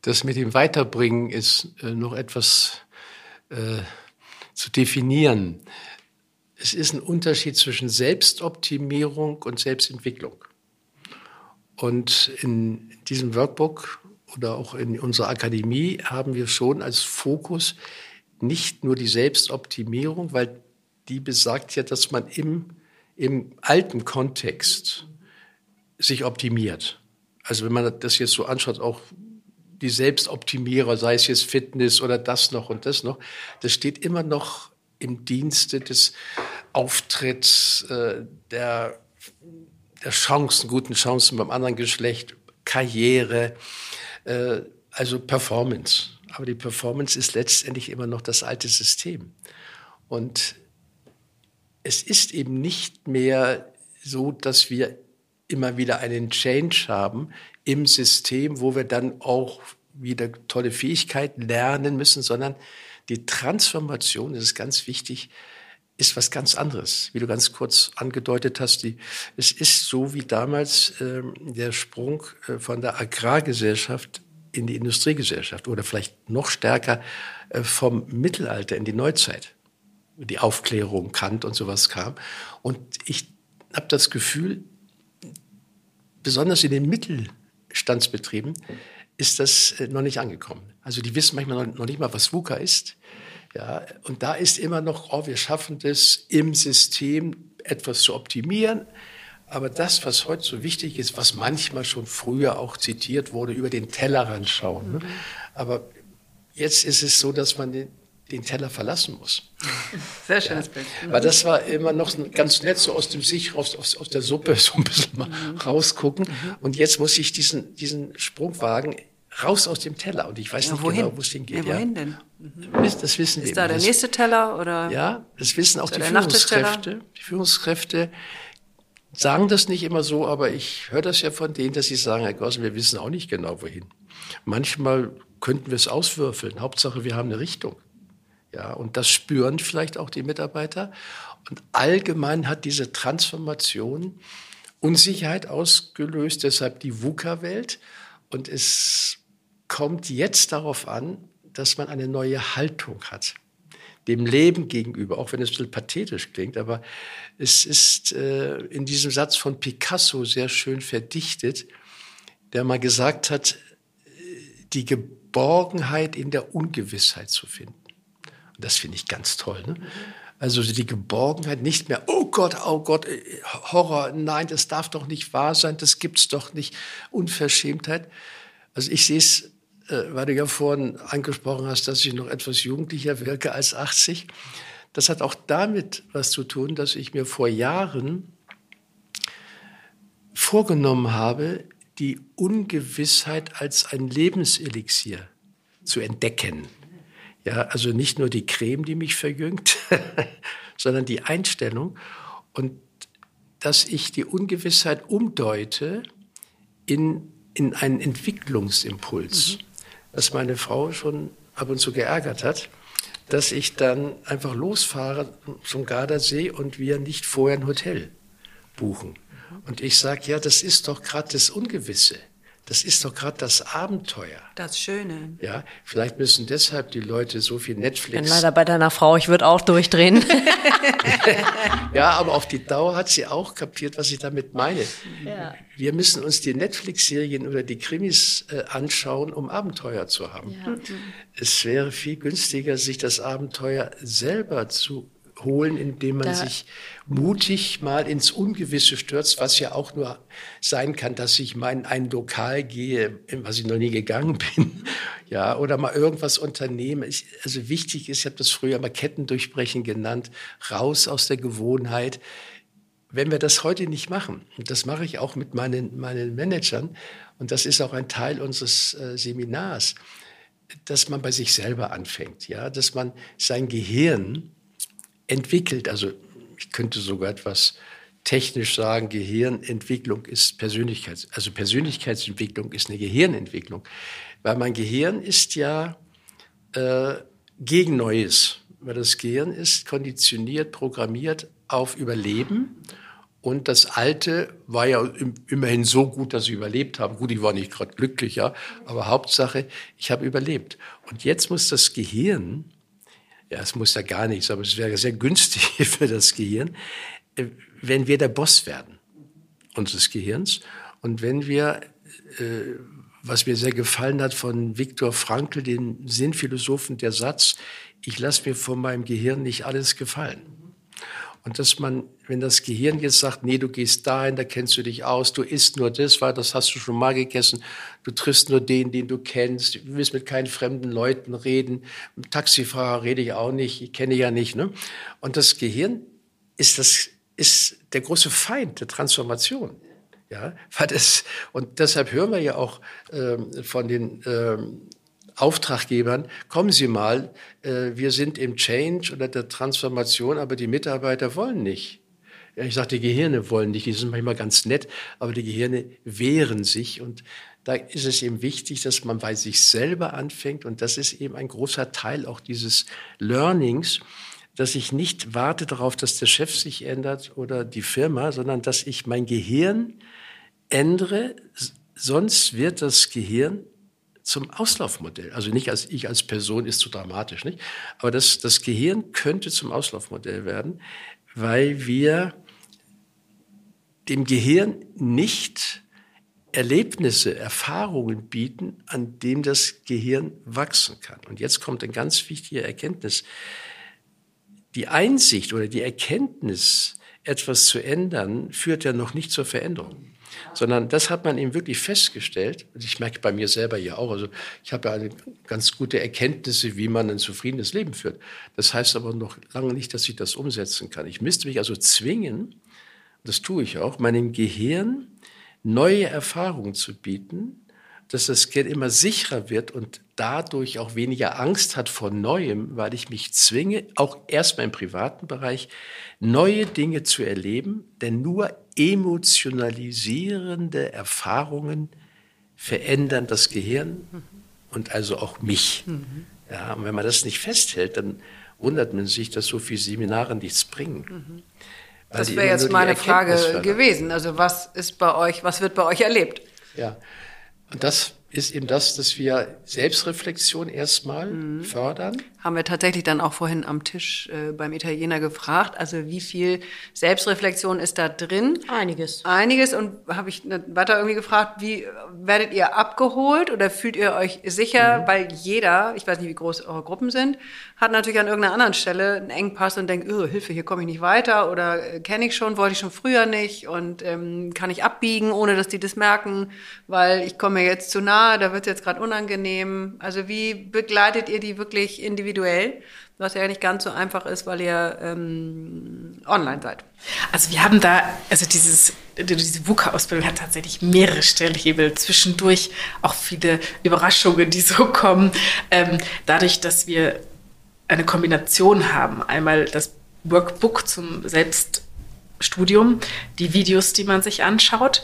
Das mit dem Weiterbringen ist äh, noch etwas äh, zu definieren. Es ist ein Unterschied zwischen Selbstoptimierung und Selbstentwicklung. Und in diesem Workbook oder auch in unserer Akademie haben wir schon als Fokus nicht nur die Selbstoptimierung, weil die besagt ja, dass man im, im alten Kontext sich optimiert. Also wenn man das jetzt so anschaut, auch die Selbstoptimierer, sei es jetzt Fitness oder das noch und das noch, das steht immer noch im Dienste des Auftritts, äh, der, der Chancen, guten Chancen beim anderen Geschlecht, Karriere, äh, also Performance. Aber die Performance ist letztendlich immer noch das alte System. Und es ist eben nicht mehr so, dass wir immer wieder einen Change haben im System, wo wir dann auch wieder tolle Fähigkeiten lernen müssen, sondern die Transformation, das ist ganz wichtig, ist was ganz anderes. Wie du ganz kurz angedeutet hast, die, es ist so wie damals äh, der Sprung äh, von der Agrargesellschaft in die Industriegesellschaft oder vielleicht noch stärker äh, vom Mittelalter in die Neuzeit. Die Aufklärung, Kant und sowas kam. Und ich habe das Gefühl, besonders in den Mittelstandsbetrieben ist das äh, noch nicht angekommen. Also die wissen manchmal noch nicht mal, was VUCA ist. Ja, und da ist immer noch, oh, wir schaffen das im System etwas zu optimieren, aber das, was heute so wichtig ist, was manchmal schon früher auch zitiert wurde, über den Tellerrand schauen. Ne? Aber jetzt ist es so, dass man den, Teller verlassen muss. Sehr schönes ja. Bild. Weil das war immer noch ganz nett, so aus dem Sich raus, aus, aus der Suppe so ein bisschen mal mhm. rausgucken. Mhm. Und jetzt muss ich diesen, diesen Sprung wagen, raus aus dem Teller. Und ich weiß ja, nicht wohin? genau, wo es hingeht. Ja, wohin denn? Mhm. Das wissen Ist da der nächste Teller oder? Ja, das wissen auch die Führungskräfte. Die Führungskräfte sagen das nicht immer so, aber ich höre das ja von denen, dass sie sagen, Herr Gossen, wir wissen auch nicht genau wohin. Manchmal könnten wir es auswürfeln. Hauptsache, wir haben eine Richtung. Ja, und das spüren vielleicht auch die Mitarbeiter. Und allgemein hat diese Transformation Unsicherheit ausgelöst, deshalb die VUCA-Welt. Und es kommt jetzt darauf an, dass man eine neue Haltung hat dem Leben gegenüber, auch wenn es ein bisschen pathetisch klingt, aber es ist äh, in diesem Satz von Picasso sehr schön verdichtet, der mal gesagt hat, die Geborgenheit in der Ungewissheit zu finden. Das finde ich ganz toll. Ne? Also die Geborgenheit nicht mehr, oh Gott, oh Gott, äh, Horror, nein, das darf doch nicht wahr sein, das gibt's doch nicht, Unverschämtheit. Also ich sehe es äh, weil du ja vorhin angesprochen hast, dass ich noch etwas jugendlicher wirke als 80. Das hat auch damit was zu tun, dass ich mir vor Jahren vorgenommen habe, die Ungewissheit als ein Lebenselixier zu entdecken. Ja, also nicht nur die Creme, die mich verjüngt, sondern die Einstellung und dass ich die Ungewissheit umdeute in, in einen Entwicklungsimpuls. Mhm dass meine Frau schon ab und zu geärgert hat, dass ich dann einfach losfahre zum Gardasee und wir nicht vorher ein Hotel buchen. Und ich sage, ja, das ist doch gerade das Ungewisse. Das ist doch gerade das Abenteuer. Das Schöne. Ja, vielleicht müssen deshalb die Leute so viel Netflix. Ich bin leider bei deiner Frau, ich würde auch durchdrehen. ja, aber auf die Dauer hat sie auch kapiert, was ich damit meine. Ja. Wir müssen uns die Netflix-Serien oder die Krimis äh, anschauen, um Abenteuer zu haben. Ja. Es wäre viel günstiger, sich das Abenteuer selber zu holen, indem man Da- sich mutig mal ins Ungewisse stürzt, was ja auch nur sein kann, dass ich mal in ein Lokal gehe, in was ich noch nie gegangen bin, ja, oder mal irgendwas unternehme. Ich, also wichtig ist, ich habe das früher mal Ketten durchbrechen genannt, raus aus der Gewohnheit. Wenn wir das heute nicht machen, und das mache ich auch mit meinen, meinen Managern, und das ist auch ein Teil unseres äh, Seminars, dass man bei sich selber anfängt, ja, dass man sein Gehirn entwickelt. Also ich könnte sogar etwas technisch sagen, Gehirnentwicklung ist Persönlichkeits, also Persönlichkeitsentwicklung ist eine Gehirnentwicklung, weil mein Gehirn ist ja äh, gegen Neues, weil das Gehirn ist konditioniert, programmiert auf Überleben. Und das Alte war ja im- immerhin so gut, dass sie überlebt haben. Gut, ich war nicht gerade glücklich, ja, aber Hauptsache, ich habe überlebt. Und jetzt muss das Gehirn ja, es muss ja gar nichts, aber es wäre sehr günstig für das Gehirn, äh, wenn wir der Boss werden unseres Gehirns und wenn wir, äh, was mir sehr gefallen hat von Viktor Frankl, den Sinnphilosophen, der Satz, ich lasse mir von meinem Gehirn nicht alles gefallen. Und dass man, wenn das Gehirn jetzt sagt, nee, du gehst dahin, da kennst du dich aus, du isst nur das, weil das hast du schon mal gegessen, du triffst nur den, den du kennst, du willst mit keinen fremden Leuten reden, mit Taxifahrer rede ich auch nicht, ich kenne ja nicht. Ne? Und das Gehirn ist, das, ist der große Feind der Transformation. Ja, weil das, und deshalb hören wir ja auch ähm, von den ähm, Auftraggebern, kommen Sie mal, äh, wir sind im Change oder der Transformation, aber die Mitarbeiter wollen nicht. Ich sage, die Gehirne wollen nicht, die sind manchmal ganz nett, aber die Gehirne wehren sich und da ist es eben wichtig, dass man bei sich selber anfängt und das ist eben ein großer Teil auch dieses Learnings, dass ich nicht warte darauf, dass der Chef sich ändert oder die Firma, sondern dass ich mein Gehirn ändere, sonst wird das Gehirn zum Auslaufmodell. Also nicht als ich als Person ist zu dramatisch, nicht? Aber das, das Gehirn könnte zum Auslaufmodell werden, weil wir dem Gehirn nicht Erlebnisse, Erfahrungen bieten, an dem das Gehirn wachsen kann. Und jetzt kommt eine ganz wichtige Erkenntnis. Die Einsicht oder die Erkenntnis, etwas zu ändern, führt ja noch nicht zur Veränderung sondern das hat man eben wirklich festgestellt. Ich merke bei mir selber ja auch, also ich habe ja eine ganz gute Erkenntnisse, wie man ein zufriedenes Leben führt. Das heißt aber noch lange nicht, dass ich das umsetzen kann. Ich müsste mich also zwingen, das tue ich auch, meinem Gehirn neue Erfahrungen zu bieten, dass das Gehirn immer sicherer wird und dadurch auch weniger Angst hat vor Neuem, weil ich mich zwinge, auch erstmal im privaten Bereich, neue Dinge zu erleben, denn nur emotionalisierende Erfahrungen verändern das Gehirn und also auch mich. Ja, und wenn man das nicht festhält, dann wundert man sich, dass so viele Seminare nichts bringen. Weil Das wäre jetzt meine Frage fördern. gewesen. Also was ist bei euch, was wird bei euch erlebt? Ja, und das ist eben das, dass wir Selbstreflexion erstmal Mhm. fördern. Haben wir tatsächlich dann auch vorhin am Tisch äh, beim Italiener gefragt. Also wie viel Selbstreflexion ist da drin? Einiges. Einiges und habe ich ne- weiter irgendwie gefragt, wie äh, werdet ihr abgeholt oder fühlt ihr euch sicher? Weil jeder, ich weiß nicht, wie groß eure Gruppen sind, hat natürlich an irgendeiner anderen Stelle einen Engpass und denkt, oh, Hilfe, hier komme ich nicht weiter oder äh, kenne ich schon, wollte ich schon früher nicht und ähm, kann ich abbiegen, ohne dass die das merken, weil ich komme mir jetzt zu nahe, da wird es jetzt gerade unangenehm. Also wie begleitet ihr die wirklich individuell? Was ja nicht ganz so einfach ist, weil ihr ähm, online seid. Also wir haben da, also dieses, diese VUCA-Ausbildung hat tatsächlich mehrere Stellhebel, zwischendurch auch viele Überraschungen, die so kommen. Ähm, dadurch, dass wir eine Kombination haben, einmal das Workbook zum Selbststudium, die Videos, die man sich anschaut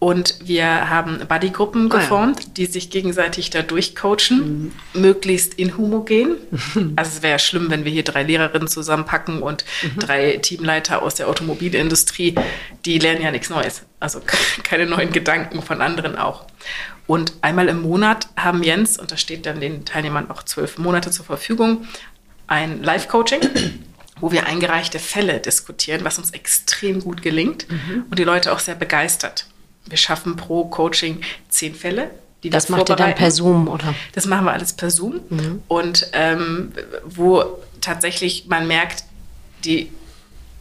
Und wir haben Bodygruppen geformt, ah, ja. die sich gegenseitig da durchcoachen, mhm. möglichst inhomogen. Also es wäre ja schlimm, wenn wir hier drei Lehrerinnen zusammenpacken und mhm. drei Teamleiter aus der Automobilindustrie, die lernen ja nichts Neues. Also keine neuen Gedanken von anderen auch. Und einmal im Monat haben Jens, und da steht dann den Teilnehmern auch zwölf Monate zur Verfügung, ein Live-Coaching wo wir eingereichte Fälle diskutieren, was uns extrem gut gelingt mhm. und die Leute auch sehr begeistert. Wir schaffen pro Coaching zehn Fälle. Die das macht ihr dann per Zoom, oder? Das machen wir alles per Zoom. Mhm. Und ähm, wo tatsächlich man merkt, die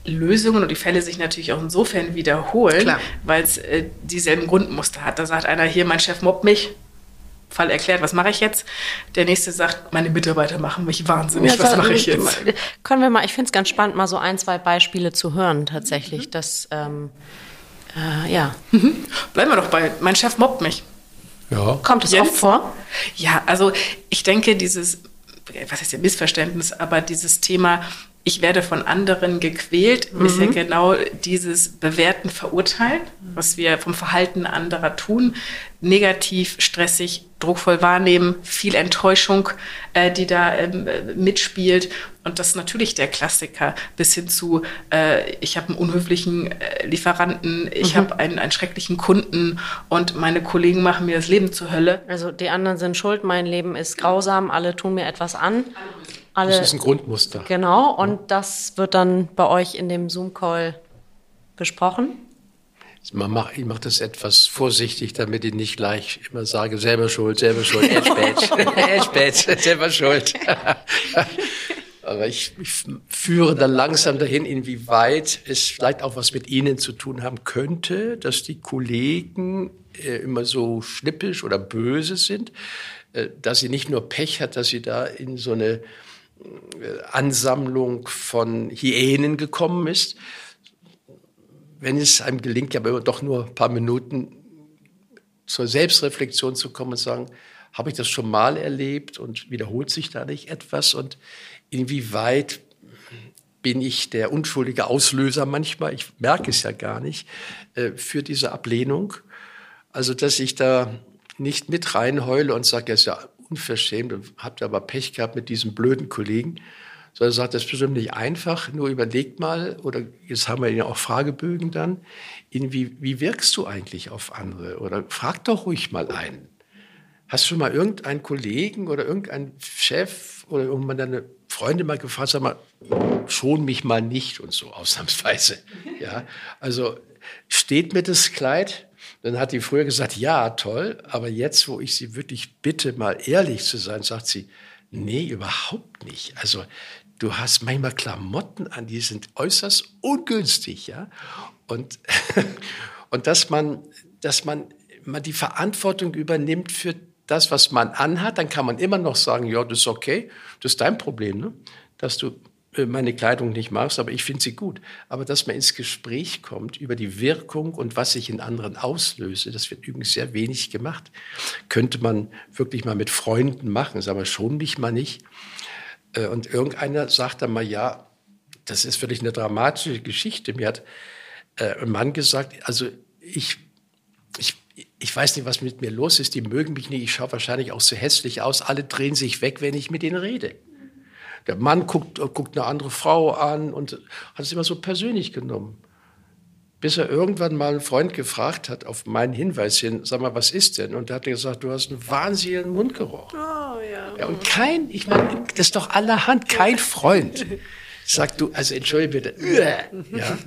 Lösungen und die Fälle sich natürlich auch insofern wiederholen, weil es äh, dieselben Grundmuster hat. Da sagt einer hier, mein Chef mobbt mich, Fall erklärt, was mache ich jetzt? Der nächste sagt, meine Mitarbeiter machen mich wahnsinnig, ja, was mache ich jetzt? Können wir mal, ich finde es ganz spannend, mal so ein, zwei Beispiele zu hören tatsächlich. Mhm. Das, ähm, äh, ja. Mhm. Bleiben wir doch bei, mein Chef mobbt mich. Ja. Kommt es oft vor? Ja, also ich denke, dieses, was ist ja Missverständnis, aber dieses Thema, ich werde von anderen gequält, mhm. ist ja genau dieses Bewerten, Verurteilen, was wir vom Verhalten anderer tun. Negativ, stressig, druckvoll wahrnehmen, viel Enttäuschung, äh, die da ähm, mitspielt. Und das ist natürlich der Klassiker, bis hin zu, äh, ich habe einen unhöflichen äh, Lieferanten, ich mhm. habe einen, einen schrecklichen Kunden und meine Kollegen machen mir das Leben zur Hölle. Also die anderen sind schuld, mein Leben ist grausam, alle tun mir etwas an. Alle, das ist ein Grundmuster. Genau, und das wird dann bei euch in dem Zoom-Call besprochen? Man macht, ich mache das etwas vorsichtig, damit ich nicht gleich immer sage, selber schuld, selber schuld, er spät, er spät, selber schuld. Aber ich, ich, führe dann langsam dahin, inwieweit es vielleicht auch was mit Ihnen zu tun haben könnte, dass die Kollegen äh, immer so schnippisch oder böse sind, äh, dass sie nicht nur Pech hat, dass sie da in so eine Ansammlung von Hyänen gekommen ist. Wenn es einem gelingt, aber doch nur ein paar Minuten zur Selbstreflexion zu kommen und sagen, habe ich das schon mal erlebt und wiederholt sich da nicht etwas und inwieweit bin ich der unschuldige Auslöser manchmal, ich merke es ja gar nicht, äh, für diese Ablehnung. Also, dass ich da nicht mit reinheule und sage, ja, ja unverschämt und habt aber Pech gehabt mit diesem blöden Kollegen. Sondern sagt, das ist bestimmt nicht einfach, nur überlegt mal, oder jetzt haben wir ja auch Fragebögen dann, in wie, wie wirkst du eigentlich auf andere? Oder frag doch ruhig mal einen. Hast du schon mal irgendeinen Kollegen oder irgendeinen Chef oder irgendwann deine Freunde mal gefragt, sag mal, schon mich mal nicht und so, ausnahmsweise. Ja, also steht mir das Kleid? Dann hat die früher gesagt, ja, toll, aber jetzt, wo ich sie wirklich bitte, mal ehrlich zu sein, sagt sie, nee, überhaupt nicht. Also du hast manchmal Klamotten an, die sind äußerst ungünstig, ja. Und, und dass man, dass man, man die Verantwortung übernimmt für das, was man anhat, dann kann man immer noch sagen, ja, das ist okay, das ist dein Problem, ne? dass du meine Kleidung nicht magst, aber ich finde sie gut. Aber dass man ins Gespräch kommt über die Wirkung und was ich in anderen auslöse, das wird übrigens sehr wenig gemacht. Könnte man wirklich mal mit Freunden machen, aber schon mich mal nicht. Äh, und irgendeiner sagt dann mal, ja, das ist wirklich eine dramatische Geschichte. Mir hat äh, ein Mann gesagt, also ich, ich, ich weiß nicht, was mit mir los ist, die mögen mich nicht, ich schaue wahrscheinlich auch so hässlich aus, alle drehen sich weg, wenn ich mit ihnen rede. Der Mann guckt, guckt eine andere Frau an und hat es immer so persönlich genommen. Bis er irgendwann mal einen Freund gefragt hat, auf meinen Hinweis hin, sag mal, was ist denn? Und er hat gesagt, du hast einen wahnsinnigen Mundgeruch. Oh, ja. ja und kein, ich meine, das ist doch allerhand, kein Freund. Sagt du, also entschuldige bitte, ja.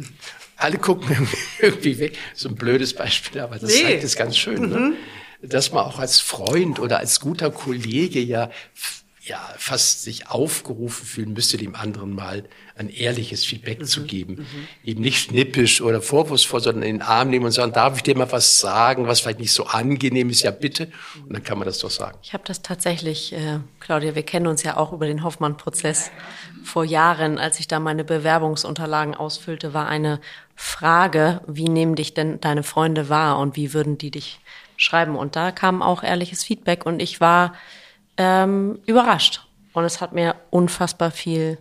Alle gucken irgendwie weg. So ein blödes Beispiel, aber das nee. zeigt es ganz schön. Ne? Mhm. Dass man auch als Freund oder als guter Kollege ja ja, fast sich aufgerufen fühlen müsste, dem anderen mal ein ehrliches Feedback mhm. zu geben. Mhm. Eben nicht schnippisch oder vorwurfsvoll, sondern in den Arm nehmen und sagen, darf ich dir mal was sagen, was vielleicht nicht so angenehm ist? Ja, bitte. Und dann kann man das doch sagen. Ich habe das tatsächlich, äh, Claudia, wir kennen uns ja auch über den Hoffmann-Prozess. Vor Jahren, als ich da meine Bewerbungsunterlagen ausfüllte, war eine Frage, wie nehmen dich denn deine Freunde wahr und wie würden die dich schreiben? Und da kam auch ehrliches Feedback und ich war ähm, überrascht. Und es hat mir unfassbar viel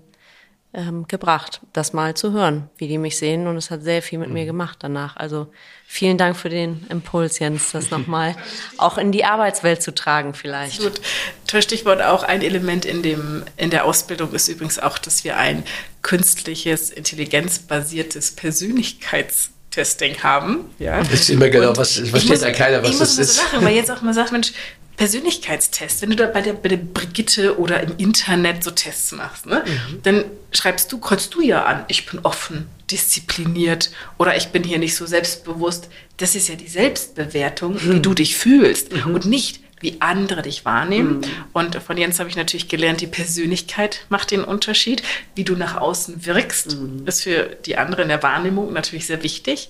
ähm, gebracht, das mal zu hören, wie die mich sehen. Und es hat sehr viel mit mhm. mir gemacht danach. Also vielen Dank für den Impuls, Jens, das nochmal auch in die Arbeitswelt zu tragen vielleicht. Gut. Toll Stichwort auch ein Element in, dem, in der Ausbildung ist übrigens auch, dass wir ein künstliches, intelligenzbasiertes Persönlichkeitstesting haben. Ja. Das ist immer genau, was, was steht da keiner, was das ist. So lachen, weil jetzt auch mal sagt, Mensch, Persönlichkeitstest, wenn du da bei der, bei der Brigitte oder im Internet so Tests machst, ne, mhm. dann schreibst du, kreuzt du ja an, ich bin offen, diszipliniert oder ich bin hier nicht so selbstbewusst. Das ist ja die Selbstbewertung, mhm. wie du dich fühlst mhm. und nicht, wie andere dich wahrnehmen. Mhm. Und von Jens habe ich natürlich gelernt, die Persönlichkeit macht den Unterschied. Wie du nach außen wirkst, mhm. ist für die andere in der Wahrnehmung natürlich sehr wichtig.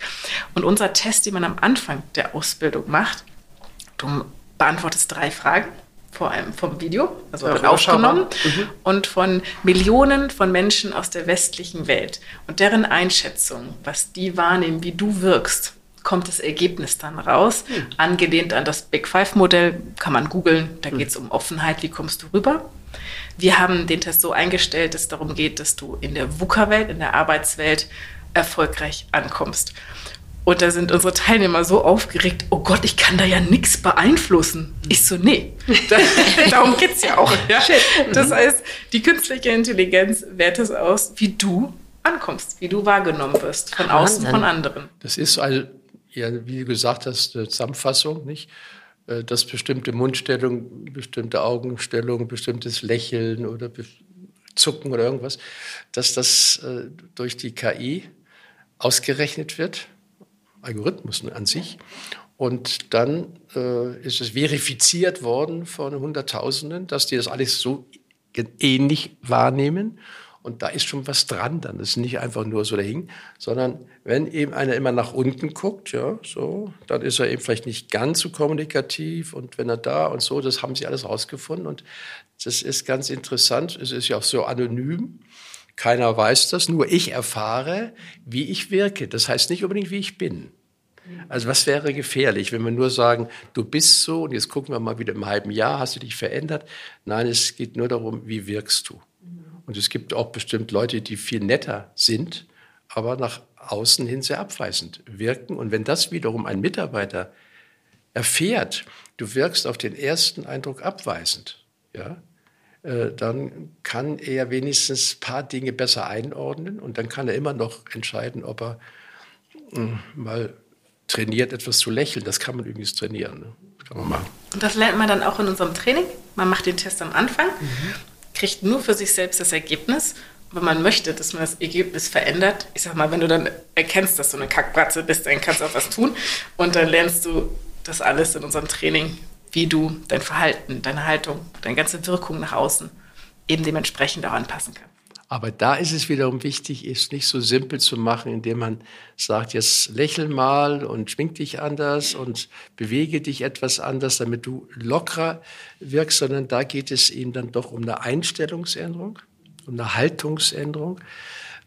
Und unser Test, den man am Anfang der Ausbildung macht, du beantwortest drei Fragen vor allem vom Video, also ja, aufgenommen, mhm. und von Millionen von Menschen aus der westlichen Welt und deren Einschätzung, was die wahrnehmen, wie du wirkst, kommt das Ergebnis dann raus. Mhm. Angelehnt an das Big Five-Modell kann man googeln, da mhm. geht es um Offenheit, wie kommst du rüber. Wir haben den Test so eingestellt, dass es darum geht, dass du in der VUCA-Welt, in der Arbeitswelt erfolgreich ankommst. Und da sind unsere Teilnehmer so aufgeregt, oh Gott, ich kann da ja nichts beeinflussen. Ich so, nee, da, darum geht's ja auch. Ja? Das mhm. heißt, die künstliche Intelligenz wertet es aus, wie du ankommst, wie du wahrgenommen wirst, von außen, von anderen. Das ist, also, ja, wie du gesagt hast, eine Zusammenfassung, nicht? Äh, dass bestimmte Mundstellung, bestimmte Augenstellung, bestimmtes Lächeln oder Zucken oder irgendwas, dass das äh, durch die KI ausgerechnet wird Algorithmus an sich. Und dann äh, ist es verifiziert worden von Hunderttausenden, dass die das alles so ähnlich wahrnehmen. Und da ist schon was dran dann. Das ist nicht einfach nur so dahin, sondern wenn eben einer immer nach unten guckt, ja, so, dann ist er eben vielleicht nicht ganz so kommunikativ. Und wenn er da und so, das haben sie alles rausgefunden. Und das ist ganz interessant. Es ist ja auch so anonym. Keiner weiß das, nur ich erfahre, wie ich wirke. Das heißt nicht unbedingt, wie ich bin. Also was wäre gefährlich, wenn wir nur sagen, du bist so und jetzt gucken wir mal wieder im halben Jahr, hast du dich verändert? Nein, es geht nur darum, wie wirkst du. Und es gibt auch bestimmt Leute, die viel netter sind, aber nach außen hin sehr abweisend wirken. Und wenn das wiederum ein Mitarbeiter erfährt, du wirkst auf den ersten Eindruck abweisend, ja, dann kann er wenigstens ein paar Dinge besser einordnen und dann kann er immer noch entscheiden, ob er hm, mal trainiert, etwas zu lächeln. Das kann man übrigens trainieren. Ne? Kann man machen. Und das lernt man dann auch in unserem Training. Man macht den Test am Anfang, mhm. kriegt nur für sich selbst das Ergebnis. Wenn man möchte, dass man das Ergebnis verändert, ich sag mal, wenn du dann erkennst, dass du eine Kackbratze bist, dann kannst du auch was tun. Und dann lernst du das alles in unserem Training, wie du dein Verhalten, deine Haltung, deine ganze Wirkung nach außen eben dementsprechend auch anpassen kannst. Aber da ist es wiederum wichtig, es nicht so simpel zu machen, indem man sagt, jetzt lächel mal und schwing dich anders und bewege dich etwas anders, damit du lockerer wirkst, sondern da geht es ihm dann doch um eine Einstellungsänderung, um eine Haltungsänderung.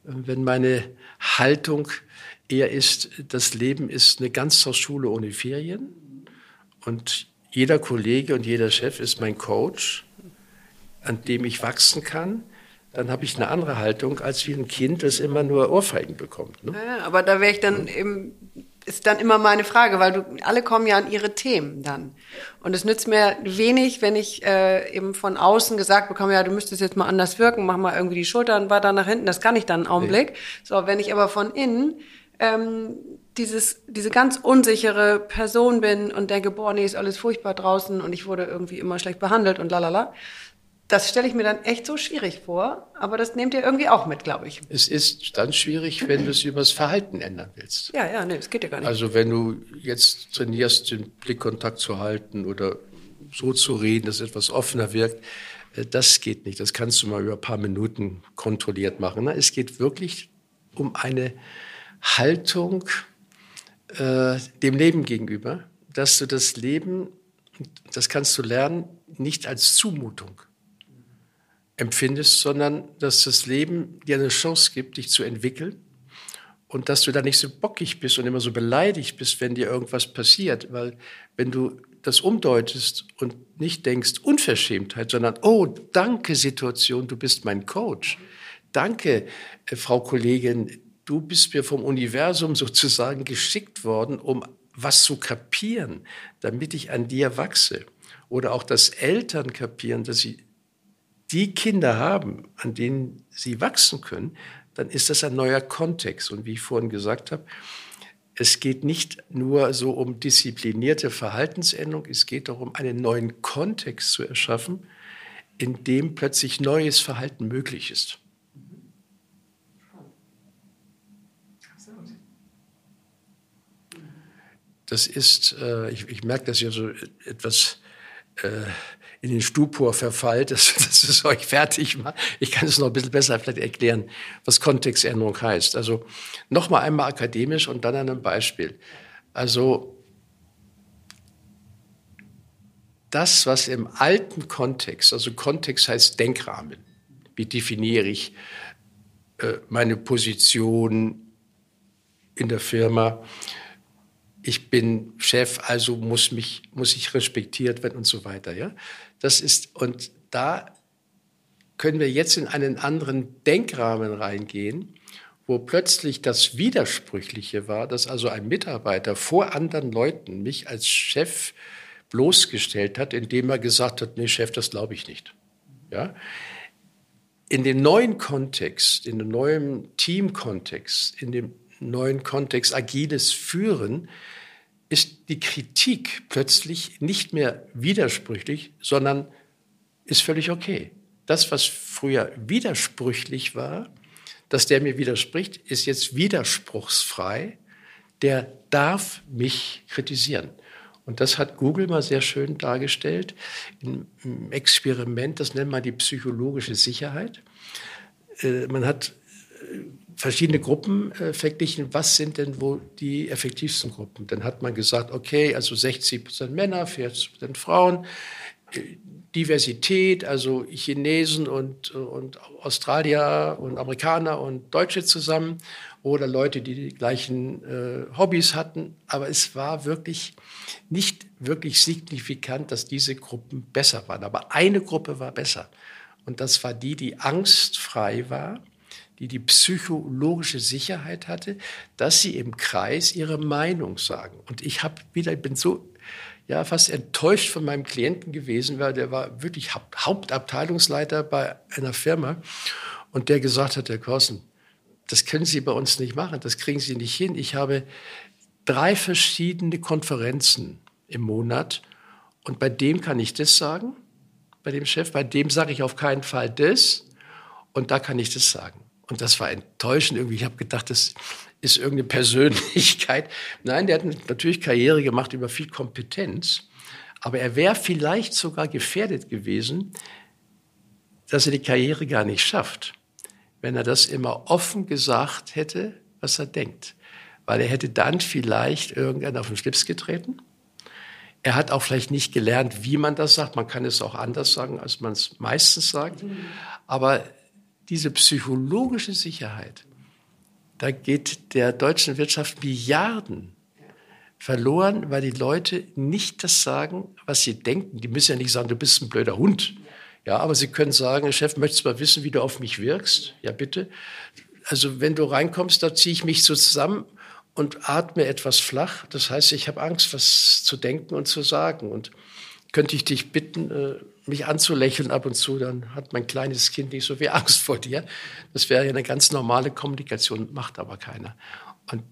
Wenn meine Haltung eher ist, das Leben ist eine Ganztagsschule ohne Ferien und jeder Kollege und jeder Chef ist mein Coach, an dem ich wachsen kann, dann habe ich eine andere Haltung als wie ein Kind, das immer nur Ohrfeigen bekommt. Ne? Ja, aber da wäre ich dann eben, ist dann immer meine Frage, weil du, alle kommen ja an ihre Themen dann. Und es nützt mir wenig, wenn ich äh, eben von außen gesagt bekomme, ja, du müsstest jetzt mal anders wirken, mach mal irgendwie die Schultern weiter nach hinten, das kann ich dann einen Augenblick. Nee. So, wenn ich aber von innen ähm, dieses, diese ganz unsichere Person bin und denke, boah, nee, ist alles furchtbar draußen und ich wurde irgendwie immer schlecht behandelt und lalala, das stelle ich mir dann echt so schwierig vor, aber das nehmt ihr irgendwie auch mit, glaube ich. Es ist dann schwierig, wenn du es übers Verhalten ändern willst. Ja, ja, nee, das geht ja gar nicht. Also wenn du jetzt trainierst, den Blickkontakt zu halten oder so zu reden, dass etwas offener wirkt, äh, das geht nicht. Das kannst du mal über ein paar Minuten kontrolliert machen. Es geht wirklich um eine Haltung äh, dem Leben gegenüber, dass du das Leben, das kannst du lernen, nicht als Zumutung empfindest, sondern dass das Leben dir eine Chance gibt, dich zu entwickeln und dass du da nicht so bockig bist und immer so beleidigt bist, wenn dir irgendwas passiert, weil wenn du das umdeutest und nicht denkst Unverschämtheit, sondern oh, danke Situation, du bist mein Coach, danke, äh, Frau Kollegin, du bist mir vom Universum sozusagen geschickt worden, um was zu kapieren, damit ich an dir wachse. Oder auch, dass Eltern kapieren, dass sie die Kinder haben, an denen sie wachsen können, dann ist das ein neuer Kontext. Und wie ich vorhin gesagt habe, es geht nicht nur so um disziplinierte Verhaltensänderung, es geht darum, einen neuen Kontext zu erschaffen, in dem plötzlich neues Verhalten möglich ist. Das ist, äh, ich, ich merke das ja so etwas äh, in den Stupor verfallt, dass, dass es euch fertig macht. Ich kann es noch ein bisschen besser vielleicht erklären, was Kontextänderung heißt. Also nochmal einmal akademisch und dann an einem Beispiel. Also das, was im alten Kontext, also Kontext heißt Denkrahmen, wie definiere ich äh, meine Position in der Firma, ich bin Chef, also muss mich, muss ich respektiert werden und so weiter, ja. Das ist, und da können wir jetzt in einen anderen Denkrahmen reingehen, wo plötzlich das Widersprüchliche war, dass also ein Mitarbeiter vor anderen Leuten mich als Chef bloßgestellt hat, indem er gesagt hat, nee, Chef, das glaube ich nicht. Ja? In dem neuen Kontext, in dem neuen Teamkontext, in dem neuen Kontext agiles Führen, ist die Kritik plötzlich nicht mehr widersprüchlich, sondern ist völlig okay. Das, was früher widersprüchlich war, dass der mir widerspricht, ist jetzt widerspruchsfrei. Der darf mich kritisieren. Und das hat Google mal sehr schön dargestellt im Experiment, das nennt man die psychologische Sicherheit. Äh, man hat äh, verschiedene Gruppen äh, verglichen, was sind denn wohl die effektivsten Gruppen. Dann hat man gesagt, okay, also 60 Prozent Männer, 40 Prozent Frauen, äh, Diversität, also Chinesen und, und Australier und Amerikaner und Deutsche zusammen oder Leute, die die gleichen äh, Hobbys hatten. Aber es war wirklich nicht wirklich signifikant, dass diese Gruppen besser waren. Aber eine Gruppe war besser. Und das war die, die angstfrei war die die psychologische Sicherheit hatte, dass sie im Kreis ihre Meinung sagen. Und ich habe wieder, ich bin so ja fast enttäuscht von meinem Klienten gewesen, weil der war wirklich Hauptabteilungsleiter bei einer Firma und der gesagt hat, Herr Korsen, das können Sie bei uns nicht machen, das kriegen Sie nicht hin. Ich habe drei verschiedene Konferenzen im Monat und bei dem kann ich das sagen, bei dem Chef, bei dem sage ich auf keinen Fall das und da kann ich das sagen. Und das war enttäuschend irgendwie. Ich habe gedacht, das ist irgendeine Persönlichkeit. Nein, der hat natürlich Karriere gemacht über viel Kompetenz. Aber er wäre vielleicht sogar gefährdet gewesen, dass er die Karriere gar nicht schafft, wenn er das immer offen gesagt hätte, was er denkt. Weil er hätte dann vielleicht irgendeinen auf den Schlips getreten. Er hat auch vielleicht nicht gelernt, wie man das sagt. Man kann es auch anders sagen, als man es meistens sagt. Aber diese psychologische Sicherheit, da geht der deutschen Wirtschaft Milliarden verloren, weil die Leute nicht das sagen, was sie denken. Die müssen ja nicht sagen, du bist ein blöder Hund. Ja, aber sie können sagen, Chef, möchtest du mal wissen, wie du auf mich wirkst? Ja, bitte. Also wenn du reinkommst, da ziehe ich mich so zusammen und atme etwas flach. Das heißt, ich habe Angst, was zu denken und zu sagen. Und könnte ich dich bitten, äh, mich anzulächeln ab und zu, dann hat mein kleines Kind nicht so viel Angst vor dir. Das wäre ja eine ganz normale Kommunikation, macht aber keiner. Und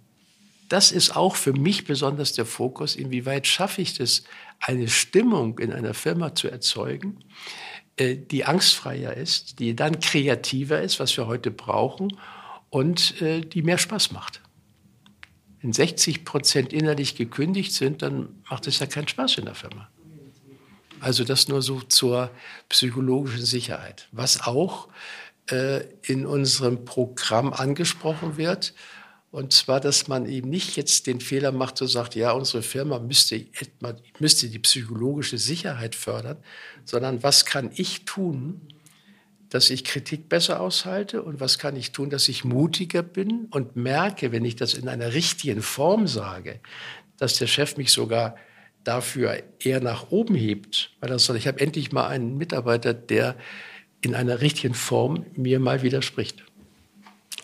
das ist auch für mich besonders der Fokus, inwieweit schaffe ich das, eine Stimmung in einer Firma zu erzeugen, äh, die angstfreier ist, die dann kreativer ist, was wir heute brauchen, und äh, die mehr Spaß macht. Wenn 60 Prozent innerlich gekündigt sind, dann macht es ja keinen Spaß in der Firma. Also das nur so zur psychologischen Sicherheit. Was auch äh, in unserem Programm angesprochen wird, und zwar, dass man eben nicht jetzt den Fehler macht, so sagt, ja, unsere Firma müsste, müsste die psychologische Sicherheit fördern, sondern was kann ich tun, dass ich Kritik besser aushalte und was kann ich tun, dass ich mutiger bin und merke, wenn ich das in einer richtigen Form sage, dass der Chef mich sogar dafür eher nach oben hebt, weil er sagt, ich habe endlich mal einen Mitarbeiter, der in einer richtigen Form mir mal widerspricht.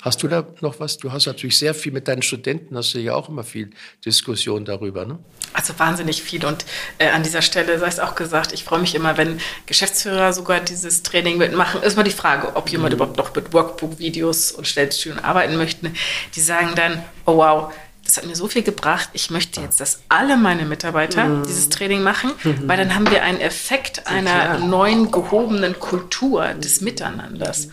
Hast du da noch was? Du hast natürlich sehr viel mit deinen Studenten, hast du ja auch immer viel Diskussion darüber, ne? Also wahnsinnig viel. Und äh, an dieser Stelle sei es auch gesagt, ich freue mich immer, wenn Geschäftsführer sogar dieses Training mitmachen. Ist mal die Frage, ob jemand mhm. überhaupt noch mit Workbook-Videos und Stellstühlen arbeiten möchte. Die sagen dann, oh wow, das hat mir so viel gebracht. Ich möchte jetzt, dass alle meine Mitarbeiter mhm. dieses Training machen, mhm. weil dann haben wir einen Effekt einer neuen gehobenen Kultur des Miteinanders.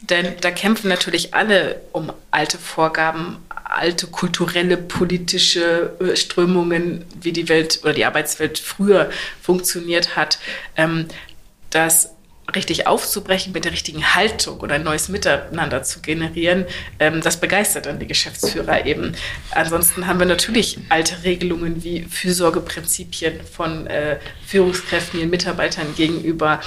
Denn da kämpfen natürlich alle um alte Vorgaben, alte kulturelle, politische äh, Strömungen, wie die Welt oder die Arbeitswelt früher funktioniert hat. Ähm, dass richtig aufzubrechen, mit der richtigen Haltung oder ein neues Miteinander zu generieren, ähm, das begeistert dann die Geschäftsführer eben. Ansonsten haben wir natürlich alte Regelungen wie Fürsorgeprinzipien von äh, Führungskräften ihren Mitarbeitern gegenüber,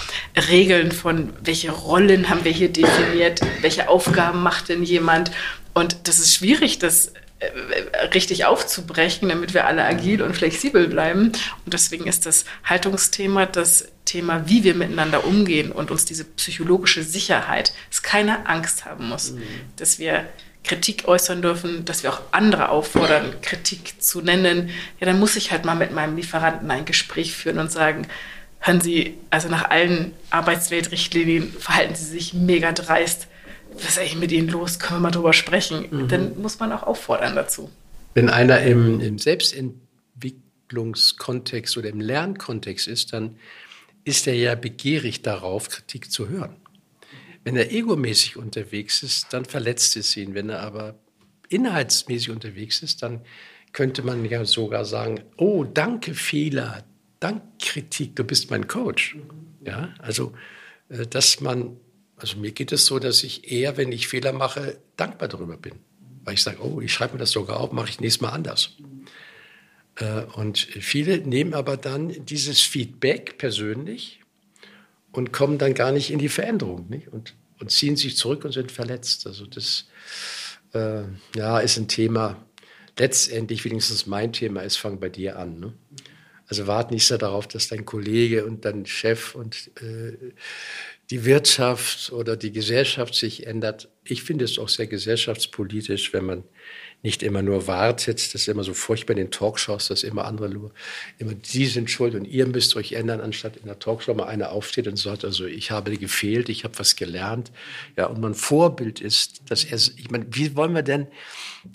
Regeln von, welche Rollen haben wir hier definiert, welche Aufgaben macht denn jemand. Und das ist schwierig, das äh, richtig aufzubrechen, damit wir alle agil und flexibel bleiben. Und deswegen ist das Haltungsthema das Thema, wie wir miteinander umgehen und uns diese psychologische Sicherheit, dass keiner Angst haben muss, mhm. dass wir Kritik äußern dürfen, dass wir auch andere auffordern, Kritik zu nennen. Ja, dann muss ich halt mal mit meinem Lieferanten ein Gespräch führen und sagen, hören Sie, also nach allen Arbeitsweltrichtlinien verhalten Sie sich mega dreist was ist eigentlich mit Ihnen los? Können wir mal drüber sprechen? Mhm. Dann muss man auch auffordern dazu. Wenn einer im, im Selbstentwicklungskontext oder im Lernkontext ist, dann ist er ja begierig darauf, Kritik zu hören. Wenn er egomäßig unterwegs ist, dann verletzt es ihn. Wenn er aber inhaltsmäßig unterwegs ist, dann könnte man ja sogar sagen, oh, danke Fehler, danke Kritik, du bist mein Coach. Ja, also, äh, dass man also mir geht es so, dass ich eher, wenn ich Fehler mache, dankbar darüber bin. Weil ich sage, oh, ich schreibe mir das sogar auf, mache ich nächstes Mal anders. Äh, und viele nehmen aber dann dieses Feedback persönlich und kommen dann gar nicht in die Veränderung nicht? Und, und ziehen sich zurück und sind verletzt. Also das äh, ja, ist ein Thema, letztendlich wenigstens mein Thema ist, fang bei dir an. Ne? Also warte nicht so darauf, dass dein Kollege und dein Chef und äh, die Wirtschaft oder die Gesellschaft sich ändert. Ich finde es auch sehr gesellschaftspolitisch, wenn man nicht immer nur wartet. Das ist immer so furchtbar in den Talkshows, dass immer andere nur, immer Sie sind schuld und ihr müsst euch ändern, anstatt in der Talkshow mal einer aufsteht und sagt, also ich habe gefehlt, ich habe was gelernt. Ja, und man Vorbild ist, dass er, ich meine, wie wollen wir denn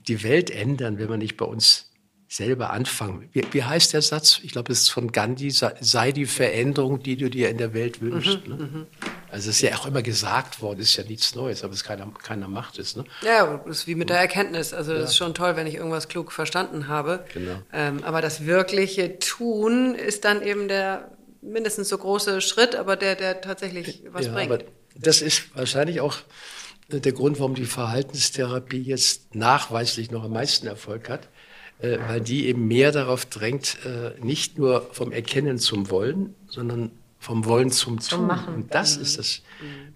die Welt ändern, wenn man nicht bei uns selber anfangen. Wie, wie heißt der Satz? Ich glaube, es ist von Gandhi, sei die Veränderung, die du dir in der Welt wünschst. Mhm, ne? Mhm. Also es ist ja auch immer gesagt worden, ist ja nichts Neues, aber es keiner, keiner macht es. Ne? Ja, das ist wie mit der Erkenntnis. Also das ja. ist schon toll, wenn ich irgendwas klug verstanden habe. Genau. Ähm, aber das wirkliche Tun ist dann eben der mindestens so große Schritt, aber der, der tatsächlich was ja, bringt. Aber das ist wahrscheinlich auch der Grund, warum die Verhaltenstherapie jetzt nachweislich noch am meisten Erfolg hat äh, weil die eben mehr darauf drängt, äh, nicht nur vom Erkennen zum Wollen, sondern vom Wollen zum Tun. Machen. Und das mhm. ist das,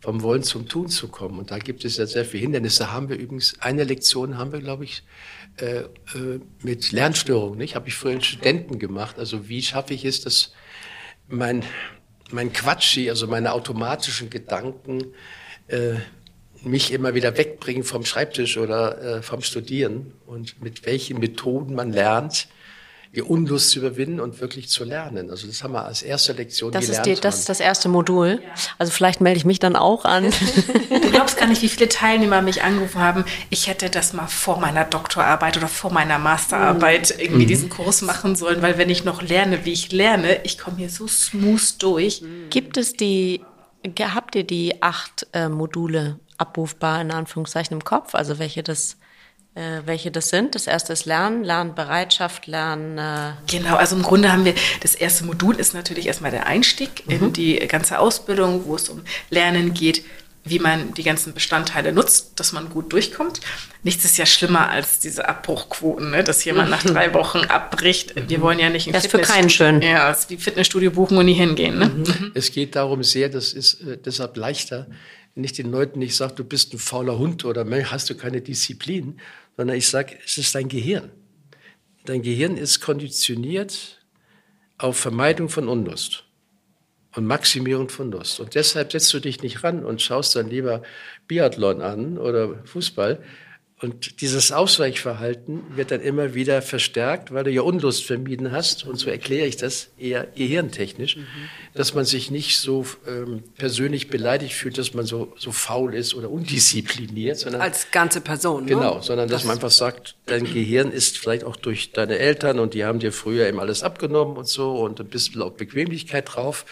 vom Wollen zum Tun zu kommen. Und da gibt es ja sehr viele Hindernisse. Haben wir übrigens, eine Lektion haben wir, glaube ich, äh, äh, mit Lernstörungen, nicht? Habe ich früher Studenten gemacht. Also wie schaffe ich es, dass mein, mein Quatschi, also meine automatischen Gedanken, äh, mich immer wieder wegbringen vom Schreibtisch oder äh, vom Studieren und mit welchen Methoden man lernt, die Unlust zu überwinden und wirklich zu lernen. Also das haben wir als erste Lektion das gelernt. Ist die, das ist das erste Modul. Also vielleicht melde ich mich dann auch an. Du glaubst gar nicht, wie viele Teilnehmer mich angerufen haben. Ich hätte das mal vor meiner Doktorarbeit oder vor meiner Masterarbeit mhm. irgendwie mhm. diesen Kurs machen sollen, weil wenn ich noch lerne, wie ich lerne, ich komme hier so smooth durch. Gibt es die, habt ihr die acht äh, Module abrufbar in Anführungszeichen im Kopf, also welche das äh, welche das sind. Das erste ist Lernen, Lernbereitschaft, Lernen. Äh genau, also im Grunde haben wir, das erste Modul ist natürlich erstmal der Einstieg mhm. in die ganze Ausbildung, wo es um Lernen geht, wie man die ganzen Bestandteile nutzt, dass man gut durchkommt. Nichts ist ja schlimmer als diese Abbruchquoten, ne? dass jemand nach drei Wochen abbricht. Wir wollen ja nicht ein das ist für keinen schön. Ja, als die Fitnessstudio buchen und nie hingehen. Ne? Mhm. Es geht darum sehr, das ist äh, deshalb leichter, ich den Leuten nicht sage, du bist ein fauler Hund oder hast du keine Disziplin, sondern ich sage, es ist dein Gehirn. Dein Gehirn ist konditioniert auf Vermeidung von Unlust. und Maximierung von Lust. Und deshalb setzt du dich nicht ran und schaust dann lieber Biathlon an oder Fußball, und dieses Ausweichverhalten wird dann immer wieder verstärkt, weil du ja Unlust vermieden hast. Und so erkläre ich das eher gehirntechnisch, mhm. dass man sich nicht so ähm, persönlich beleidigt fühlt, dass man so, so faul ist oder undiszipliniert. Sondern, Als ganze Person. Ne? Genau, sondern dass das man einfach sagt, dein Gehirn ist vielleicht auch durch deine Eltern und die haben dir früher eben alles abgenommen und so und ein bisschen auch Bequemlichkeit drauf.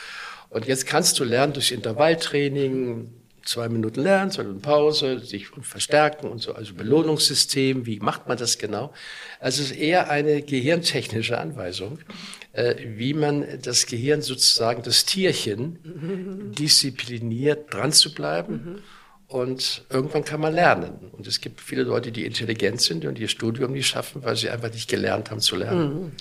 Und jetzt kannst du lernen durch Intervalltraining, zwei Minuten lernen, zwei Minuten Pause, sich verstärken und so, also Belohnungssystem, wie macht man das genau? Also es ist eher eine gehirntechnische Anweisung, äh, wie man das Gehirn sozusagen, das Tierchen, diszipliniert dran zu bleiben. Und irgendwann kann man lernen. Und es gibt viele Leute, die intelligent sind und ihr Studium nicht schaffen, weil sie einfach nicht gelernt haben zu lernen.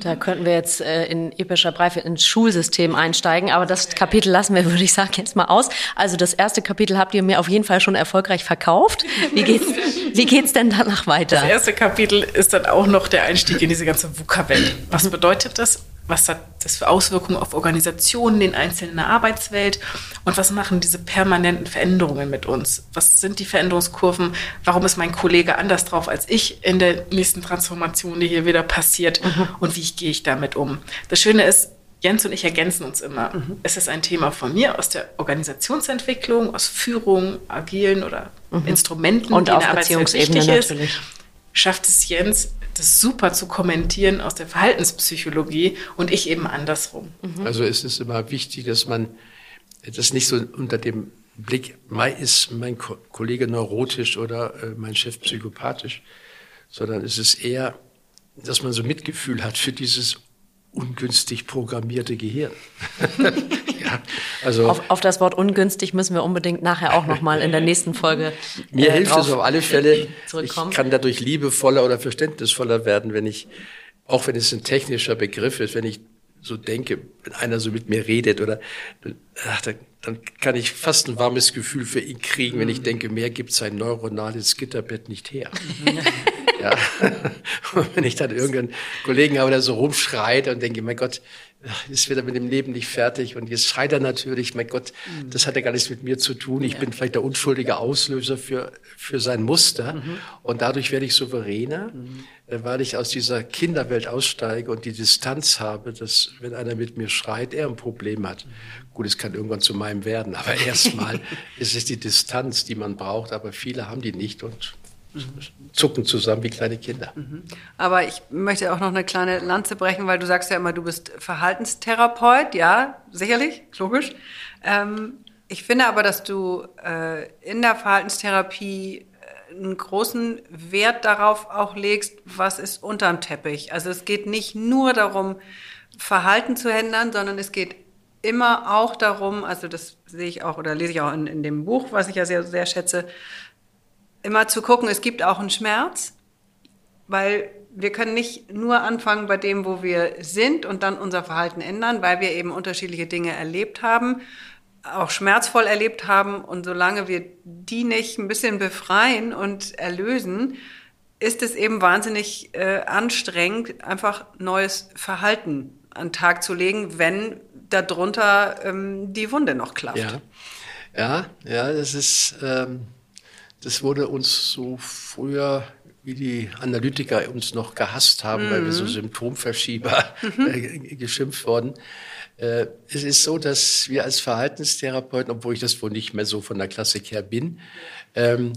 Da könnten wir jetzt äh, in epischer Breite ins Schulsystem einsteigen, aber das Kapitel lassen wir, würde ich sagen, jetzt mal aus. Also das erste Kapitel habt ihr mir auf jeden Fall schon erfolgreich verkauft. Wie geht's, wie geht's denn danach weiter? Das erste Kapitel ist dann auch noch der Einstieg in diese ganze VUCA-Welt. Was bedeutet das? Was hat das für Auswirkungen auf Organisationen in einzelnen Arbeitswelt und was machen diese permanenten Veränderungen mit uns? Was sind die Veränderungskurven? Warum ist mein Kollege anders drauf als ich in der nächsten Transformation, die hier wieder passiert? Mhm. Und wie gehe ich damit um? Das Schöne ist, Jens und ich ergänzen uns immer. Mhm. Es ist ein Thema von mir aus der Organisationsentwicklung, aus Führung, agilen oder mhm. Instrumenten, und die in der Arbeitswelt natürlich. ist. Schafft es Jens, das super zu kommentieren aus der Verhaltenspsychologie und ich eben andersrum. Mhm. Also es ist immer wichtig, dass man das nicht so unter dem Blick, ist mein Kollege neurotisch oder äh, mein Chef psychopathisch, sondern es ist eher, dass man so Mitgefühl hat für dieses ungünstig programmierte Gehirn. ja, also auf, auf, das Wort ungünstig müssen wir unbedingt nachher auch nochmal in der nächsten Folge. Mir äh, hilft es auf alle Fälle. Ich kann dadurch liebevoller oder verständnisvoller werden, wenn ich, auch wenn es ein technischer Begriff ist, wenn ich so denke, wenn einer so mit mir redet oder ach, dann, dann kann ich fast ein warmes Gefühl für ihn kriegen, wenn ich mhm. denke, mehr gibt sein neuronales Gitterbett nicht her. ja. Und wenn ich dann irgendeinen Kollegen habe, der so rumschreit und denke, mein Gott, ist wieder mit dem Leben nicht fertig und jetzt schreit er natürlich, mein Gott, mhm. das hat ja gar nichts mit mir zu tun. Ich ja. bin vielleicht der unschuldige Auslöser für, für sein Muster mhm. und dadurch werde ich souveräner, mhm. Äh, weil ich aus dieser Kinderwelt aussteige und die Distanz habe, dass wenn einer mit mir schreit, er ein Problem hat. Mhm. Gut, es kann irgendwann zu meinem werden, aber erstmal ist es die Distanz, die man braucht, aber viele haben die nicht und zucken zusammen wie kleine Kinder. Mhm. Aber ich möchte auch noch eine kleine Lanze brechen, weil du sagst ja immer, du bist Verhaltenstherapeut. Ja, sicherlich, logisch. Ähm, ich finde aber, dass du äh, in der Verhaltenstherapie äh, einen großen Wert darauf auch legst, was ist unterm Teppich. Also es geht nicht nur darum, Verhalten zu ändern, sondern es geht immer auch darum, also das sehe ich auch oder lese ich auch in, in dem Buch, was ich ja sehr, sehr schätze, immer zu gucken, es gibt auch einen Schmerz, weil wir können nicht nur anfangen bei dem, wo wir sind und dann unser Verhalten ändern, weil wir eben unterschiedliche Dinge erlebt haben, auch schmerzvoll erlebt haben. Und solange wir die nicht ein bisschen befreien und erlösen, ist es eben wahnsinnig äh, anstrengend, einfach neues Verhalten an den Tag zu legen, wenn darunter ähm, die Wunde noch klafft. Ja, ja, ja das ist. Ähm das wurde uns so früher, wie die Analytiker uns noch gehasst haben, mhm. weil wir so mhm. Symptomverschieber mhm. geschimpft worden. Äh, es ist so, dass wir als Verhaltenstherapeuten, obwohl ich das wohl nicht mehr so von der Klassik her bin, ähm,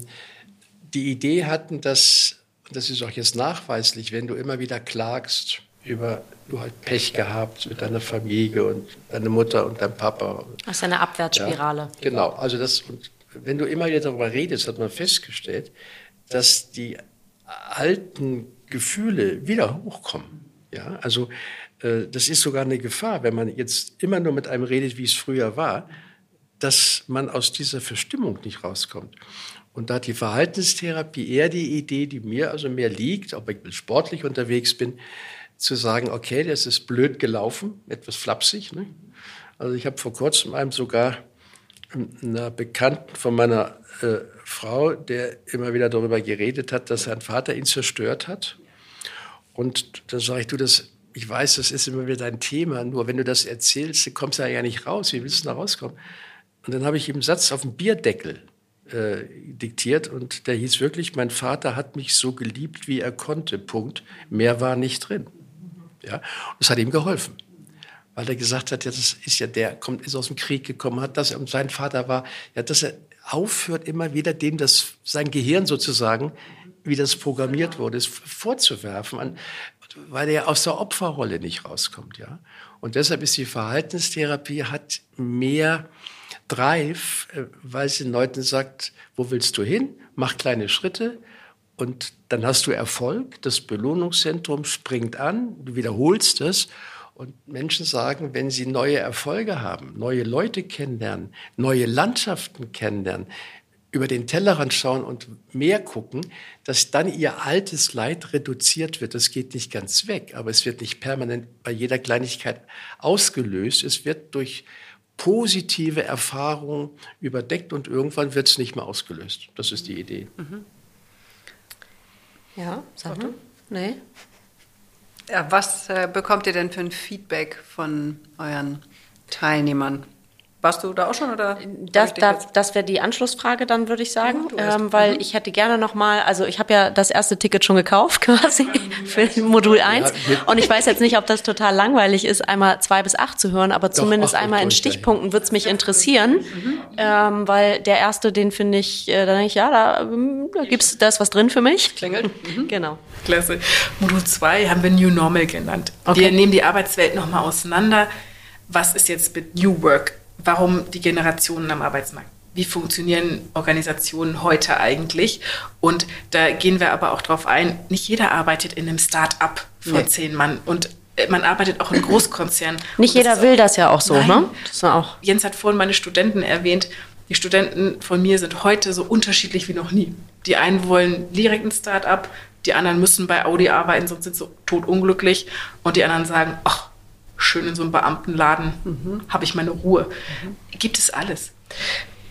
die Idee hatten, dass, das ist auch jetzt nachweislich, wenn du immer wieder klagst über, du halt Pech gehabt mit deiner Familie und deiner Mutter und deinem Papa. Das ist eine Abwärtsspirale. Ja, genau, also das, und wenn du immer wieder darüber redest, hat man festgestellt, dass die alten Gefühle wieder hochkommen. Ja, also äh, das ist sogar eine Gefahr, wenn man jetzt immer nur mit einem redet, wie es früher war, dass man aus dieser Verstimmung nicht rauskommt. Und da hat die Verhaltenstherapie eher die Idee, die mir also mehr liegt, ob ich sportlich unterwegs bin, zu sagen, okay, das ist blöd gelaufen, etwas flapsig. Ne? Also ich habe vor kurzem einem sogar einer Bekannten von meiner äh, Frau, der immer wieder darüber geredet hat, dass sein Vater ihn zerstört hat. Und da sage ich, du, das ich weiß, das ist immer wieder dein Thema, nur wenn du das erzählst, kommst du da ja nicht raus. Wie willst du da rauskommen? Und dann habe ich ihm einen Satz auf dem Bierdeckel äh, diktiert und der hieß wirklich, mein Vater hat mich so geliebt, wie er konnte, Punkt. Mehr war nicht drin. Ja? Das hat ihm geholfen. Weil er gesagt hat, ja, das ist ja der, kommt, ist aus dem Krieg gekommen, hat das, und sein Vater war, ja, dass er aufhört, immer wieder dem das, sein Gehirn sozusagen, wie das programmiert wurde, ist vorzuwerfen, an, weil er aus der Opferrolle nicht rauskommt, ja. Und deshalb ist die Verhaltenstherapie hat mehr Drive, äh, weil sie den Leuten sagt, wo willst du hin? Mach kleine Schritte und dann hast du Erfolg. Das Belohnungszentrum springt an, du wiederholst es und Menschen sagen, wenn sie neue Erfolge haben, neue Leute kennenlernen, neue Landschaften kennenlernen, über den Tellerrand schauen und mehr gucken, dass dann ihr altes Leid reduziert wird. Das geht nicht ganz weg, aber es wird nicht permanent bei jeder Kleinigkeit ausgelöst. Es wird durch positive Erfahrungen überdeckt und irgendwann wird es nicht mehr ausgelöst. Das ist die Idee. Mhm. Ja, sag mal. Nee. Ja, was äh, bekommt ihr denn für ein Feedback von euren Teilnehmern? Warst du da auch schon oder? Das, das, das wäre die Anschlussfrage dann, würde ich sagen, ja, ähm, weil mhm. ich hätte gerne nochmal, also ich habe ja das erste Ticket schon gekauft quasi für Modul 1 ja, und ich weiß jetzt nicht, ob das total langweilig ist, einmal zwei bis acht zu hören, aber Doch, zumindest einmal in Stichpunkten würde es mich interessieren, mhm. ähm, weil der erste, den finde ich, äh, da denke ich, ja, da, ähm, da gibt's, da ist was drin für mich. Klingelt. Mhm. Genau. Klasse. Modul 2 haben wir New Normal genannt. Okay. Wir nehmen die Arbeitswelt nochmal auseinander. Was ist jetzt mit New Work? Warum die Generationen am Arbeitsmarkt? Wie funktionieren Organisationen heute eigentlich? Und da gehen wir aber auch drauf ein, nicht jeder arbeitet in einem Start-up von nee. zehn Mann. Und äh, man arbeitet auch in Großkonzernen. Nicht jeder will das ja auch so, nein, ne? Das auch. Jens hat vorhin meine Studenten erwähnt. Die Studenten von mir sind heute so unterschiedlich wie noch nie. Die einen wollen direkt ein Start-up, die anderen müssen bei Audi arbeiten, sonst sind sie totunglücklich. Und die anderen sagen, ach, schön in so einem Beamtenladen, mhm. habe ich meine Ruhe. Mhm. Gibt es alles.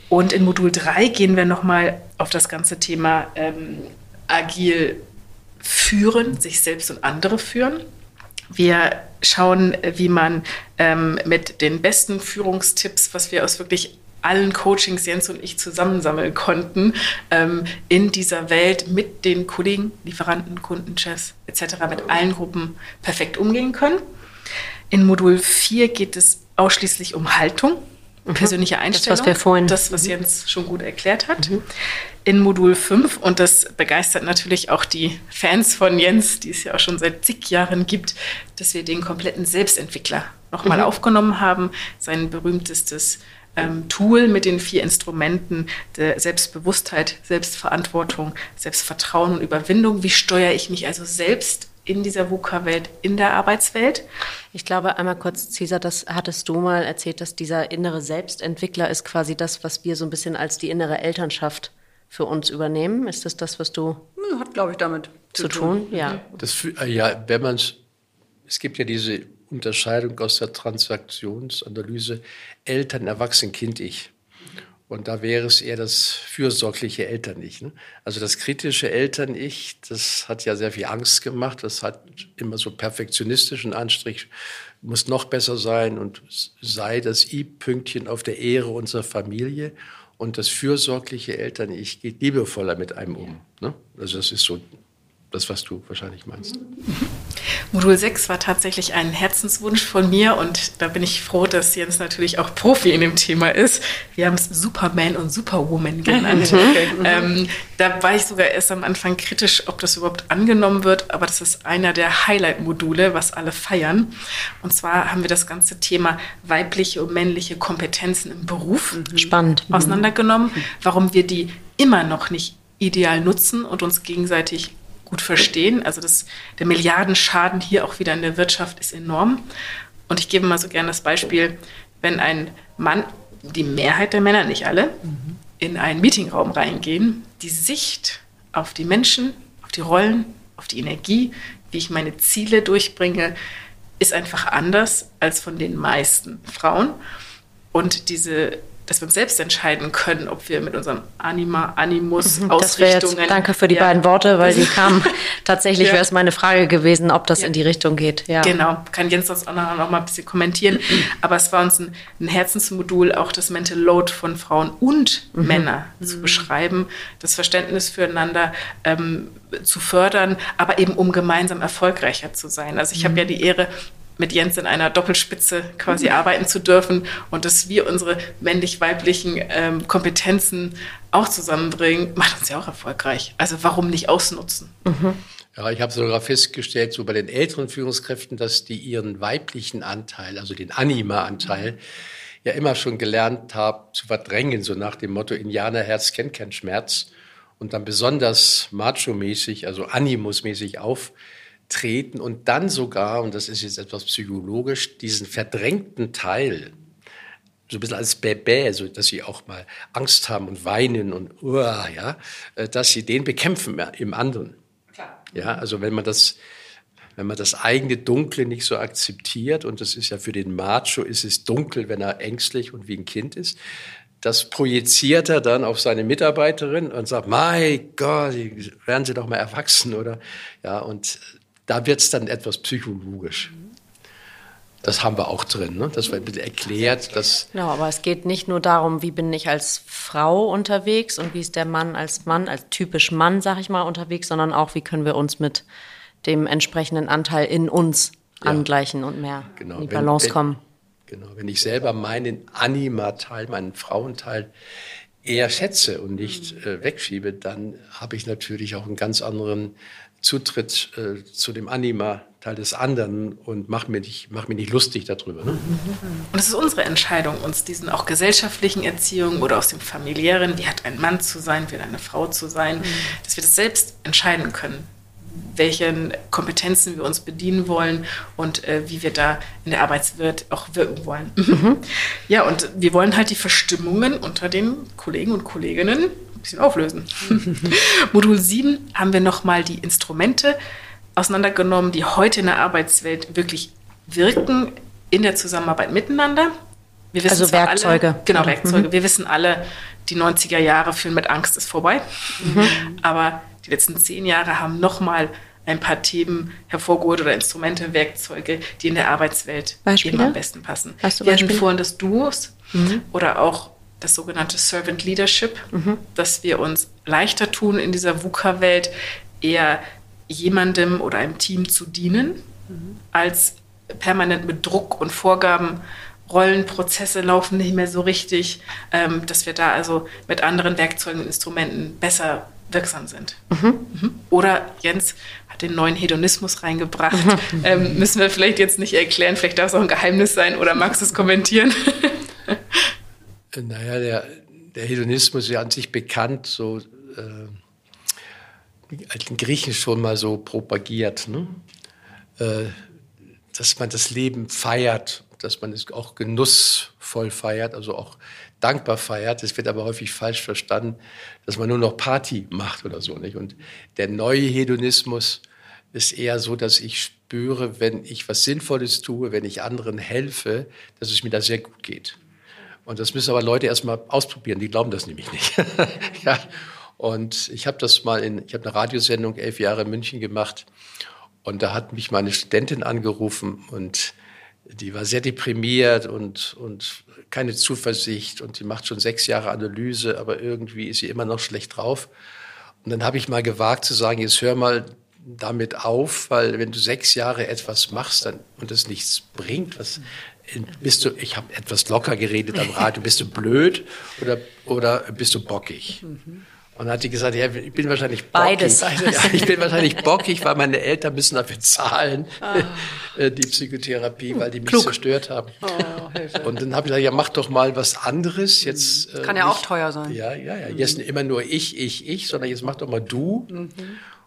Und in Modul 3 gehen wir nochmal auf das ganze Thema ähm, agil führen, sich selbst und andere führen. Wir schauen, wie man ähm, mit den besten Führungstipps, was wir aus wirklich allen Coachings Jens und ich zusammensammeln konnten, ähm, in dieser Welt mit den Kollegen, Lieferanten, Kunden, Chefs etc., mit allen Gruppen perfekt umgehen können. In Modul 4 geht es ausschließlich um Haltung, mhm. persönliche Einstellung. Das, was wir vorhin. Das, was mhm. Jens schon gut erklärt hat. Mhm. In Modul 5, und das begeistert natürlich auch die Fans von Jens, die es ja auch schon seit zig Jahren gibt, dass wir den kompletten Selbstentwickler nochmal mhm. aufgenommen haben. Sein berühmtestes ähm, Tool mit den vier Instrumenten der Selbstbewusstheit, Selbstverantwortung, Selbstvertrauen und Überwindung. Wie steuere ich mich also selbst in dieser VUCA-Welt, in der Arbeitswelt. Ich glaube, einmal kurz, Cesar, das hattest du mal erzählt, dass dieser innere Selbstentwickler ist quasi das, was wir so ein bisschen als die innere Elternschaft für uns übernehmen. Ist das das, was du... Hat, glaube ich, damit zu tun. tun. Ja. Das, äh, ja, wenn man es gibt ja diese Unterscheidung aus der Transaktionsanalyse Eltern, Erwachsen, Kind, Ich. Und da wäre es eher das fürsorgliche Eltern-Ich. Ne? Also das kritische Eltern-Ich, das hat ja sehr viel Angst gemacht. Das hat immer so perfektionistischen Anstrich, muss noch besser sein und sei das I-Pünktchen auf der Ehre unserer Familie. Und das fürsorgliche Eltern-Ich geht liebevoller mit einem um. Ne? Also das ist so das, was du wahrscheinlich meinst. Modul 6 war tatsächlich ein Herzenswunsch von mir und da bin ich froh, dass Jens natürlich auch Profi in dem Thema ist. Wir haben es Superman und Superwoman genannt. Mhm. ähm, da war ich sogar erst am Anfang kritisch, ob das überhaupt angenommen wird, aber das ist einer der Highlight-Module, was alle feiern. Und zwar haben wir das ganze Thema weibliche und männliche Kompetenzen im Beruf mhm. spannend mhm. auseinandergenommen, warum wir die immer noch nicht ideal nutzen und uns gegenseitig gut verstehen. Also das, der Milliardenschaden hier auch wieder in der Wirtschaft ist enorm. Und ich gebe mal so gerne das Beispiel, wenn ein Mann, die Mehrheit der Männer, nicht alle, mhm. in einen Meetingraum reingehen, die Sicht auf die Menschen, auf die Rollen, auf die Energie, wie ich meine Ziele durchbringe, ist einfach anders als von den meisten Frauen. Und diese dass wir uns selbst entscheiden können, ob wir mit unserem Anima, Animus, mhm, Ausrichtungen. Jetzt, danke für die ja. beiden Worte, weil die kamen. Tatsächlich ja. wäre es meine Frage gewesen, ob das ja. in die Richtung geht. Ja. Genau, kann Jens das auch noch, mal ein bisschen kommentieren. Aber es war uns ein, ein, Herzensmodul, auch das Mental Load von Frauen und mhm. Männern zu beschreiben, das Verständnis füreinander ähm, zu fördern, aber eben um gemeinsam erfolgreicher zu sein. Also ich mhm. habe ja die Ehre, mit Jens in einer Doppelspitze quasi mhm. arbeiten zu dürfen und dass wir unsere männlich-weiblichen ähm, Kompetenzen auch zusammenbringen, macht uns ja auch erfolgreich. Also warum nicht ausnutzen? Mhm. Ja, ich habe sogar festgestellt, so bei den älteren Führungskräften, dass die ihren weiblichen Anteil, also den Anima-Anteil, ja immer schon gelernt haben zu verdrängen, so nach dem Motto, Indianerherz kennt keinen Schmerz und dann besonders macho-mäßig, also animusmäßig auf treten und dann sogar, und das ist jetzt etwas psychologisch, diesen verdrängten Teil, so ein bisschen als Bébé, so dass sie auch mal Angst haben und weinen und uah, ja, äh, dass sie den bekämpfen im anderen. Klar. Ja, also wenn man das, wenn man das eigene Dunkle nicht so akzeptiert, und das ist ja für den Macho, ist es dunkel, wenn er ängstlich und wie ein Kind ist, das projiziert er dann auf seine Mitarbeiterin und sagt, mein Gott, werden Sie doch mal erwachsen, oder? Ja, und da wird es dann etwas psychologisch. Das haben wir auch drin, ne? das wird erklärt. Dass genau, aber es geht nicht nur darum, wie bin ich als Frau unterwegs und wie ist der Mann als Mann, als typisch Mann, sag ich mal, unterwegs, sondern auch, wie können wir uns mit dem entsprechenden Anteil in uns ja. angleichen und mehr genau. in die Balance wenn, wenn, kommen. Genau, wenn ich selber meinen Anima-Teil, meinen Frauenteil eher schätze und nicht äh, wegschiebe, dann habe ich natürlich auch einen ganz anderen Zutritt äh, zu dem Anima-Teil des anderen und mach mir nicht, mach mir nicht lustig darüber. Ne? Und es ist unsere Entscheidung, uns diesen auch gesellschaftlichen Erziehungen oder aus dem familiären, wie hat ein Mann zu sein, wie hat eine Frau zu sein, mhm. dass wir das selbst entscheiden können, welchen Kompetenzen wir uns bedienen wollen und äh, wie wir da in der Arbeitswelt auch wirken wollen. Mhm. Ja, und wir wollen halt die Verstimmungen unter den Kollegen und Kolleginnen bisschen auflösen. Modul 7 haben wir nochmal die Instrumente auseinandergenommen, die heute in der Arbeitswelt wirklich wirken in der Zusammenarbeit miteinander. also Werkzeuge. Alle, genau, Werkzeuge. Mhm. Wir wissen alle, die 90er Jahre führen mit Angst ist vorbei. Mhm. Aber die letzten zehn Jahre haben nochmal ein paar Themen hervorgeholt oder Instrumente, Werkzeuge, die in der Arbeitswelt Beispiele? eben am besten passen. Hast du Wir hatten vorhin das Duos mhm. oder auch das sogenannte Servant Leadership, mhm. dass wir uns leichter tun, in dieser VUCA-Welt eher jemandem oder einem Team zu dienen, mhm. als permanent mit Druck und Vorgaben Rollenprozesse laufen nicht mehr so richtig, ähm, dass wir da also mit anderen Werkzeugen und Instrumenten besser wirksam sind. Mhm. Mhm. Oder Jens hat den neuen Hedonismus reingebracht. Mhm. Ähm, müssen wir vielleicht jetzt nicht erklären, vielleicht darf es auch ein Geheimnis sein oder magst du es kommentieren? Naja, der, der Hedonismus ist ja an sich bekannt, so äh, den Griechen schon mal so propagiert, ne? äh, dass man das Leben feiert, dass man es auch genussvoll feiert, also auch dankbar feiert. Es wird aber häufig falsch verstanden, dass man nur noch Party macht oder so nicht. Und der neue Hedonismus ist eher so, dass ich spüre, wenn ich was Sinnvolles tue, wenn ich anderen helfe, dass es mir da sehr gut geht. Und das müssen aber Leute erstmal ausprobieren, die glauben das nämlich nicht. ja. Und ich habe das mal in, ich habe eine Radiosendung elf Jahre in München gemacht und da hat mich meine Studentin angerufen und die war sehr deprimiert und, und keine Zuversicht und die macht schon sechs Jahre Analyse, aber irgendwie ist sie immer noch schlecht drauf. Und dann habe ich mal gewagt zu sagen, jetzt hör mal damit auf, weil wenn du sechs Jahre etwas machst dann, und es nichts bringt, was, bist du, ich habe etwas locker geredet am Radio, bist du blöd oder, oder bist du bockig? Und dann hat die gesagt, ja, ich bin wahrscheinlich bockig. Beides. Ja, ich bin wahrscheinlich bockig, weil meine Eltern müssen dafür zahlen, oh. die Psychotherapie, weil die mich Klug. zerstört haben. Oh, und dann habe ich gesagt, ja, mach doch mal was anderes. Jetzt, das kann äh, ja nicht, auch teuer sein. Ja, ja, ja. Jetzt immer nur ich, ich, ich, sondern jetzt mach doch mal du. Mhm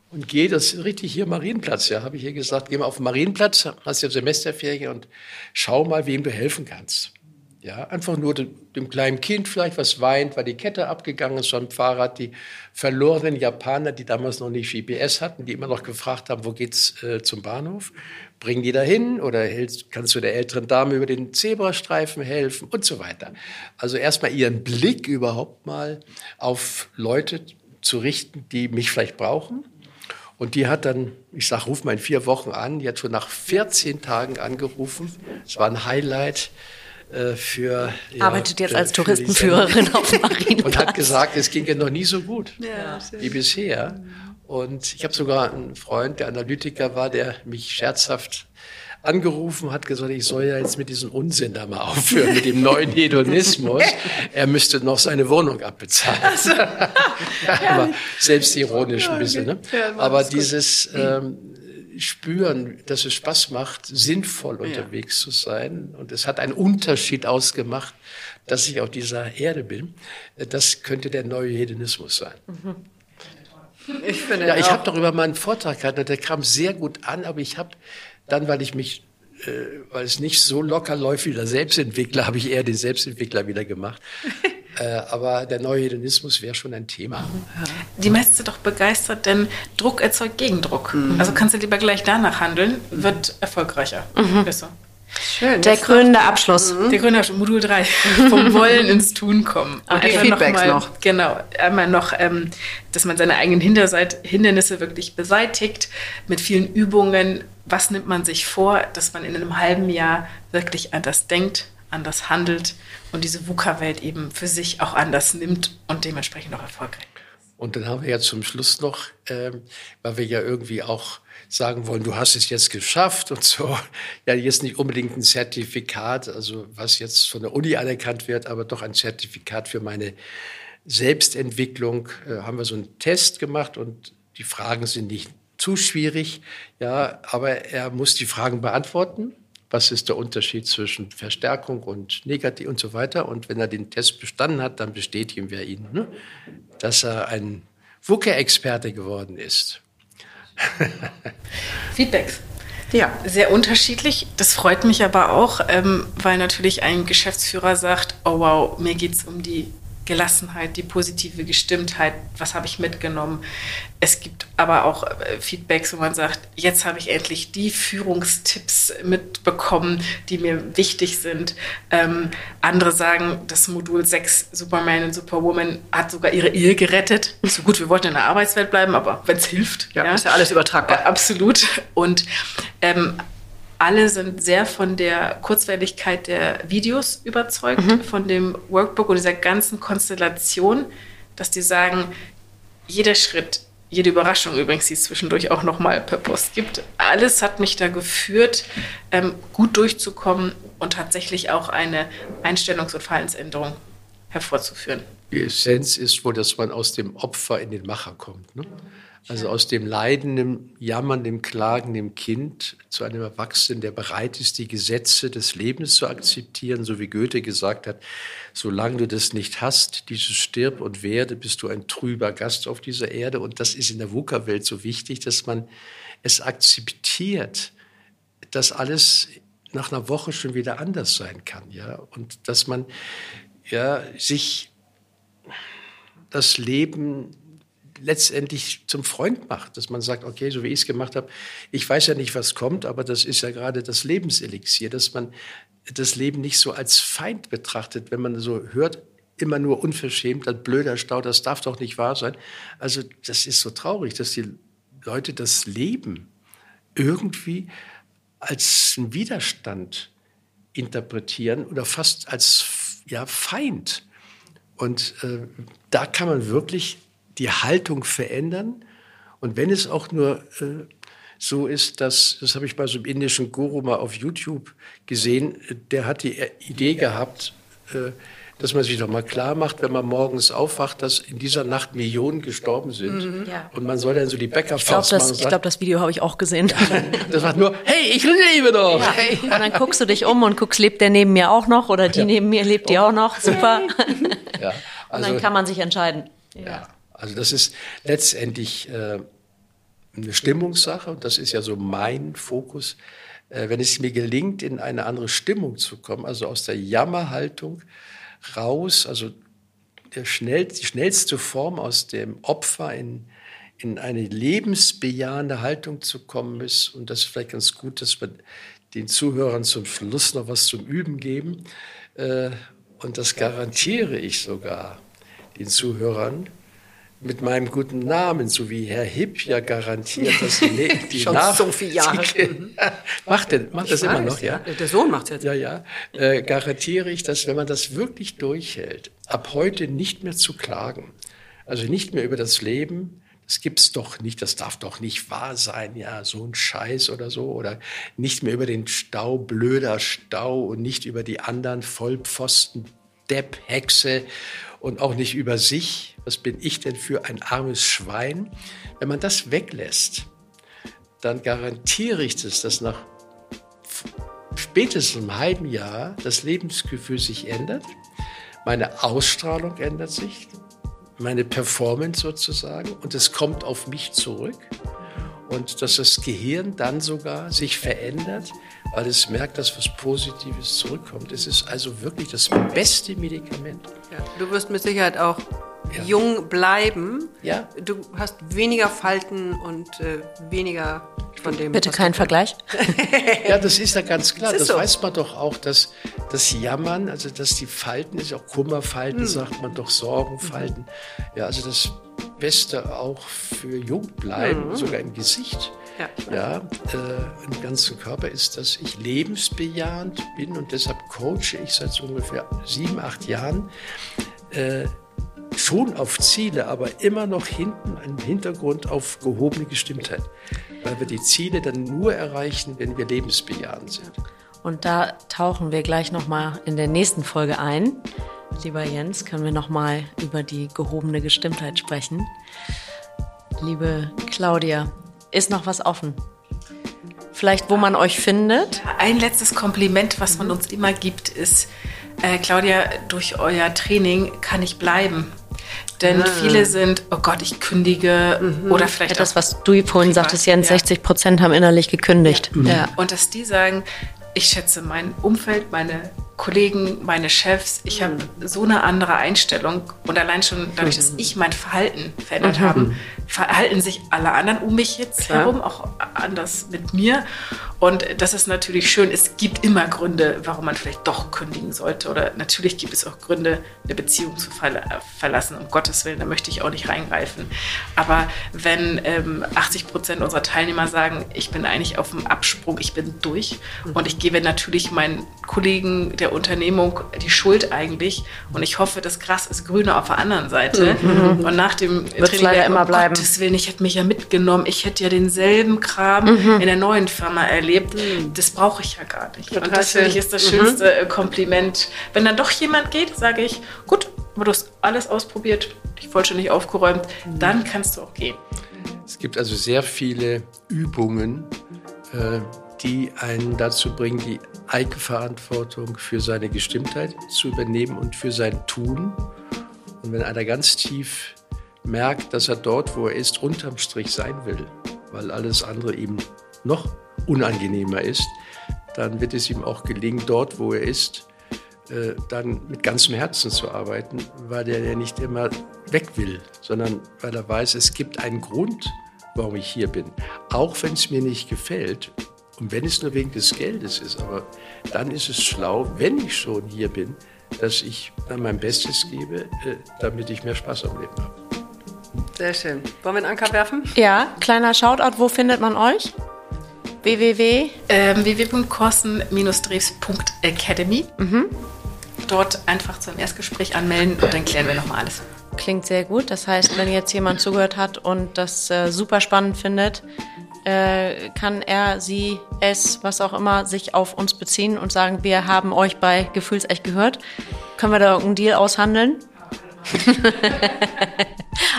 und gehe, das ist richtig hier Marienplatz, ja, habe ich hier gesagt, geh mal auf den Marienplatz, hast ja Semesterferien und schau mal, wem du helfen kannst. Ja, einfach nur dem, kleinen Kind vielleicht, was weint, weil die Kette abgegangen ist vom Fahrrad. Die verlorenen Japaner, die damals noch nicht GPS hatten, die immer noch gefragt haben, wo geht's äh, zum Bahnhof? Bringen die da hin oder hältst, kannst du der älteren Dame über den Zebrastreifen helfen und so weiter. Also erstmal ihren Blick überhaupt mal auf Leute zu richten, die mich vielleicht brauchen. Und die hat dann, ich sag, ruf mal in vier Wochen an, die hat schon nach 14 Tagen angerufen. Es war ein Highlight äh, für. Arbeitet ja, jetzt als Touristenführerin auf dem Marienplatz. Und hat gesagt, es ging ja noch nie so gut ja, wie bisher. Und ich habe sogar einen Freund, der Analytiker war, der mich scherzhaft angerufen, hat gesagt, ich soll ja jetzt mit diesem Unsinn da mal aufhören, mit dem neuen Hedonismus. Er müsste noch seine Wohnung abbezahlen. Also, Aber selbstironisch ein bisschen. Ne? Aber dieses ähm, Spüren, dass es Spaß macht, sinnvoll unterwegs zu sein. Und es hat einen Unterschied ausgemacht, dass ich auf dieser Erde bin. Das könnte der neue Hedonismus sein. Ich finde ja, ich habe darüber mal einen Vortrag gehabt, der kam sehr gut an, aber ich habe dann, weil ich mich, äh, weil es nicht so locker läuft wie der Selbstentwickler, habe ich eher den Selbstentwickler wieder gemacht. äh, aber der neue Hedonismus wäre schon ein Thema. Die meisten sind doch begeistert, denn Druck erzeugt Gegendruck. Mhm. Also kannst du lieber gleich danach handeln, wird erfolgreicher. Mhm. So. Schön. Der krönende Abschluss. Mhm. Der krönende Abschluss, Modul 3. Vom Wollen ins Tun kommen. Und die Feedbacks noch, mal, noch. Genau. Einmal noch, ähm, dass man seine eigenen Hindernisse wirklich beseitigt mit vielen Übungen. Was nimmt man sich vor, dass man in einem halben Jahr wirklich anders denkt, anders handelt und diese VUCA-Welt eben für sich auch anders nimmt und dementsprechend auch erfolgreich. Und dann haben wir ja zum Schluss noch, ähm, weil wir ja irgendwie auch sagen wollen, du hast es jetzt geschafft und so. Ja, jetzt nicht unbedingt ein Zertifikat, also was jetzt von der Uni anerkannt wird, aber doch ein Zertifikat für meine Selbstentwicklung. Äh, haben wir so einen Test gemacht und die Fragen sind nicht zu schwierig, ja, aber er muss die Fragen beantworten. Was ist der Unterschied zwischen Verstärkung und Negativ und so weiter? Und wenn er den Test bestanden hat, dann bestätigen wir ihn, ne, dass er ein WUKE-Experte geworden ist. Feedbacks. Ja. Sehr unterschiedlich. Das freut mich aber auch, ähm, weil natürlich ein Geschäftsführer sagt, oh wow, mir geht es um die Gelassenheit, die positive Gestimmtheit, was habe ich mitgenommen. Es gibt aber auch äh, Feedbacks, wo man sagt, jetzt habe ich endlich die Führungstipps mitbekommen, die mir wichtig sind. Ähm, andere sagen, das Modul 6 Superman und Superwoman hat sogar ihre Ehe gerettet. So gut, wir wollten in der Arbeitswelt bleiben, aber wenn es hilft. Ja, ja, ist ja alles übertragbar. Äh, absolut. Und ähm, alle sind sehr von der Kurzweiligkeit der Videos überzeugt, mhm. von dem Workbook und dieser ganzen Konstellation, dass die sagen, jeder Schritt, jede Überraschung übrigens, die es zwischendurch auch nochmal per Post gibt, alles hat mich da geführt, ähm, gut durchzukommen und tatsächlich auch eine Einstellungs- und Verhaltensänderung hervorzuführen. Die Essenz ist wohl, dass man aus dem Opfer in den Macher kommt. Ne? Also aus dem leidenden, jammernden, klagenden Kind zu einem Erwachsenen, der bereit ist, die Gesetze des Lebens zu akzeptieren, so wie Goethe gesagt hat, solange du das nicht hast, dieses stirb und werde, bist du ein trüber Gast auf dieser Erde. Und das ist in der VUCA-Welt so wichtig, dass man es akzeptiert, dass alles nach einer Woche schon wieder anders sein kann, ja, und dass man ja sich das Leben letztendlich zum Freund macht, dass man sagt, okay, so wie ich es gemacht habe, ich weiß ja nicht, was kommt, aber das ist ja gerade das Lebenselixier, dass man das Leben nicht so als Feind betrachtet, wenn man so hört, immer nur unverschämt, ein blöder Stau, das darf doch nicht wahr sein. Also das ist so traurig, dass die Leute das Leben irgendwie als einen Widerstand interpretieren oder fast als ja, Feind. Und äh, da kann man wirklich die Haltung verändern. Und wenn es auch nur äh, so ist, dass, das habe ich bei so einem indischen Guru mal auf YouTube gesehen, der hat die Idee gehabt, äh, dass man sich doch mal klar macht, wenn man morgens aufwacht, dass in dieser Nacht Millionen gestorben sind. Mhm, ja. Und man soll dann so die machen. Ich glaube, das Video habe ich auch gesehen. das war nur, hey, ich lebe doch. Ja. Hey. Und dann guckst du dich um und guckst, lebt der neben mir auch noch oder die ja. neben mir lebt die auch noch. Super. Ja. Also, und dann kann man sich entscheiden. Ja. Also das ist letztendlich äh, eine Stimmungssache und das ist ja so mein Fokus. Äh, wenn es mir gelingt, in eine andere Stimmung zu kommen, also aus der Jammerhaltung raus, also der schnell, die schnellste Form aus dem Opfer in, in eine lebensbejahende Haltung zu kommen ist. Und das ist vielleicht ganz gut, dass wir den Zuhörern zum Schluss noch was zum Üben geben. Äh, und das garantiere ich sogar den Zuhörern mit meinem guten Namen, so wie Herr Hipp ja garantiert, dass die, die Schon Nach so viele Jahre. macht, der, macht das Ich immer weiß, noch, ja? Der Sohn macht jetzt. Ja, ja. Äh, garantiere ich, dass wenn man das wirklich durchhält, ab heute nicht mehr zu klagen, also nicht mehr über das Leben, das gibt's doch nicht, das darf doch nicht wahr sein, ja, so ein Scheiß oder so, oder nicht mehr über den Stau, blöder Stau und nicht über die anderen Vollpfosten, Depp, Hexe und auch nicht über sich. Was bin ich denn für ein armes Schwein? Wenn man das weglässt, dann garantiere ich das, dass nach spätestens einem halben Jahr das Lebensgefühl sich ändert, meine Ausstrahlung ändert sich, meine Performance sozusagen und es kommt auf mich zurück und dass das Gehirn dann sogar sich verändert, weil es merkt, dass was Positives zurückkommt. Es ist also wirklich das beste Medikament. Ja, du wirst mit Sicherheit auch Ja. jung bleiben. Ja. Du hast weniger Falten und äh, weniger von dem. Bitte was kein du- Vergleich. Ja, das ist ja ganz klar. Das Das, so. weiß man doch auch, dass das Jammern, also dass die Falten, ist auch Kummerfalten, Hm. sagt man doch, Sorgenfalten. Ja, also das Beste auch für Jungbleiben, sogar im Gesicht. Ja. Ja, äh, im ganzen Körper ist, dass ich lebensbejahend bin und deshalb coache ich seit so ungefähr sieben, acht Jahren äh, schon auf Ziele, aber immer noch hinten im Hintergrund auf gehobene Gestimmtheit. Weil wir die Ziele dann nur erreichen, wenn wir lebensbejahend sind. Und da tauchen wir gleich nochmal in der nächsten Folge ein. Lieber Jens, können wir nochmal über die gehobene Gestimmtheit sprechen. Liebe Claudia, ist noch was offen? Vielleicht, wo man euch findet? Ein letztes Kompliment, was man uns immer gibt, ist, äh, Claudia, durch euer Training kann ich bleiben. Denn viele sind, oh Gott, ich kündige oder vielleicht Ja, das, was du vorhin sagtest, Jens, ja. 60 Prozent haben innerlich gekündigt. Ja. Und dass die sagen, ich schätze mein Umfeld, meine Kollegen, meine Chefs, ich habe so eine andere Einstellung und allein schon dadurch, dass ich mein Verhalten verändert habe, verhalten sich alle anderen um mich jetzt herum auch anders mit mir. Und das ist natürlich schön. Es gibt immer Gründe, warum man vielleicht doch kündigen sollte. Oder natürlich gibt es auch Gründe, eine Beziehung zu verla verlassen. Um Gottes Willen, da möchte ich auch nicht reingreifen. Aber wenn ähm, 80 Prozent unserer Teilnehmer sagen, ich bin eigentlich auf dem Absprung, ich bin durch und ich gebe natürlich meinen Kollegen der Unternehmung die Schuld eigentlich und ich hoffe, das Gras ist grüner auf der anderen Seite. Und nach dem Wird's leider werden, immer um bleiben. Gottes Willen, ich hätte mich ja mitgenommen, ich hätte ja denselben Kram in der neuen Firma erlebt. Das brauche ich ja gar nicht. Total und das finde ich ist das schönste äh, Kompliment. Wenn dann doch jemand geht, sage ich, gut, aber du hast alles ausprobiert, dich vollständig aufgeräumt, dann kannst du auch gehen. Es gibt also sehr viele Übungen, äh, die einen dazu bringen, die Eigenverantwortung für seine Gestimmtheit zu übernehmen und für sein Tun. Und wenn einer ganz tief merkt, dass er dort, wo er ist, unterm Strich sein will, weil alles andere ihm noch unangenehmer ist, dann wird es ihm auch gelingen, dort, wo er ist, äh, dann mit ganzem Herzen zu arbeiten, weil er ja nicht immer weg will, sondern weil er weiß, es gibt einen Grund, warum ich hier bin. Auch wenn es mir nicht gefällt und wenn es nur wegen des Geldes ist, aber dann ist es schlau, wenn ich schon hier bin, dass ich dann mein Bestes gebe, äh, damit ich mehr Spaß am Leben habe. Sehr schön. Wollen wir einen Anker werfen? Ja, kleiner Shoutout, wo findet man euch? www. Ähm, www.korsen-dreves.academy. Dort einfach zum Erstgespräch anmelden und dann klären wir nochmal alles. Klingt sehr gut. Das heißt, wenn jetzt jemand zugehört hat und das äh, super spannend findet, äh, kann er, sie, es, was auch immer, sich auf uns beziehen und sagen, wir haben euch bei Gefühlsecht gehört. Können wir da irgendeinen Deal aushandeln?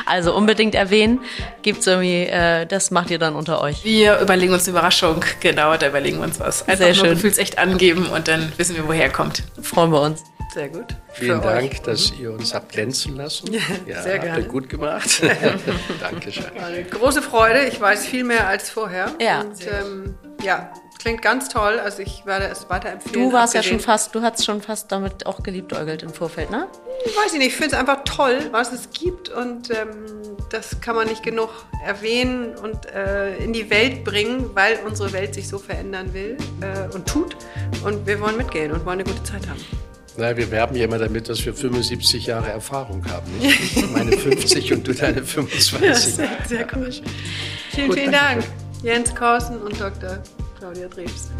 also unbedingt erwähnen. Gibt's irgendwie, äh, das macht ihr dann unter euch. Wir überlegen uns eine Überraschung. Genau, da überlegen wir uns was. Einfach Sehr schön. gefühlsecht angeben und dann wissen wir, woher er kommt. Freuen wir uns. Sehr gut. Vielen Für Dank, euch. dass ihr uns habt glänzen lassen. Ja, sehr habt gerne. ihr gut gemacht. Dankeschön. Eine große Freude. Ich weiß viel mehr als vorher. Ja. Und ähm, ja, klingt ganz toll. Also ich werde es weiterempfehlen. Du warst ja schon abgesehen- fast, du hast schon fast damit auch geliebäugelt im Vorfeld, ne? Weiß ich nicht, ich finde es einfach toll, was es gibt und ähm, das kann man nicht genug erwähnen und äh, in die Welt bringen, weil unsere Welt sich so verändern will äh, und tut und wir wollen mitgehen und wollen eine gute Zeit haben. Na, wir werben ja immer damit, dass wir 75 Jahre Erfahrung haben. Nicht? Ich meine 50 und du deine 25. sehr cool. Vielen, Gut, vielen Dank, Jens Korsen und Dr. Claudia Drebs.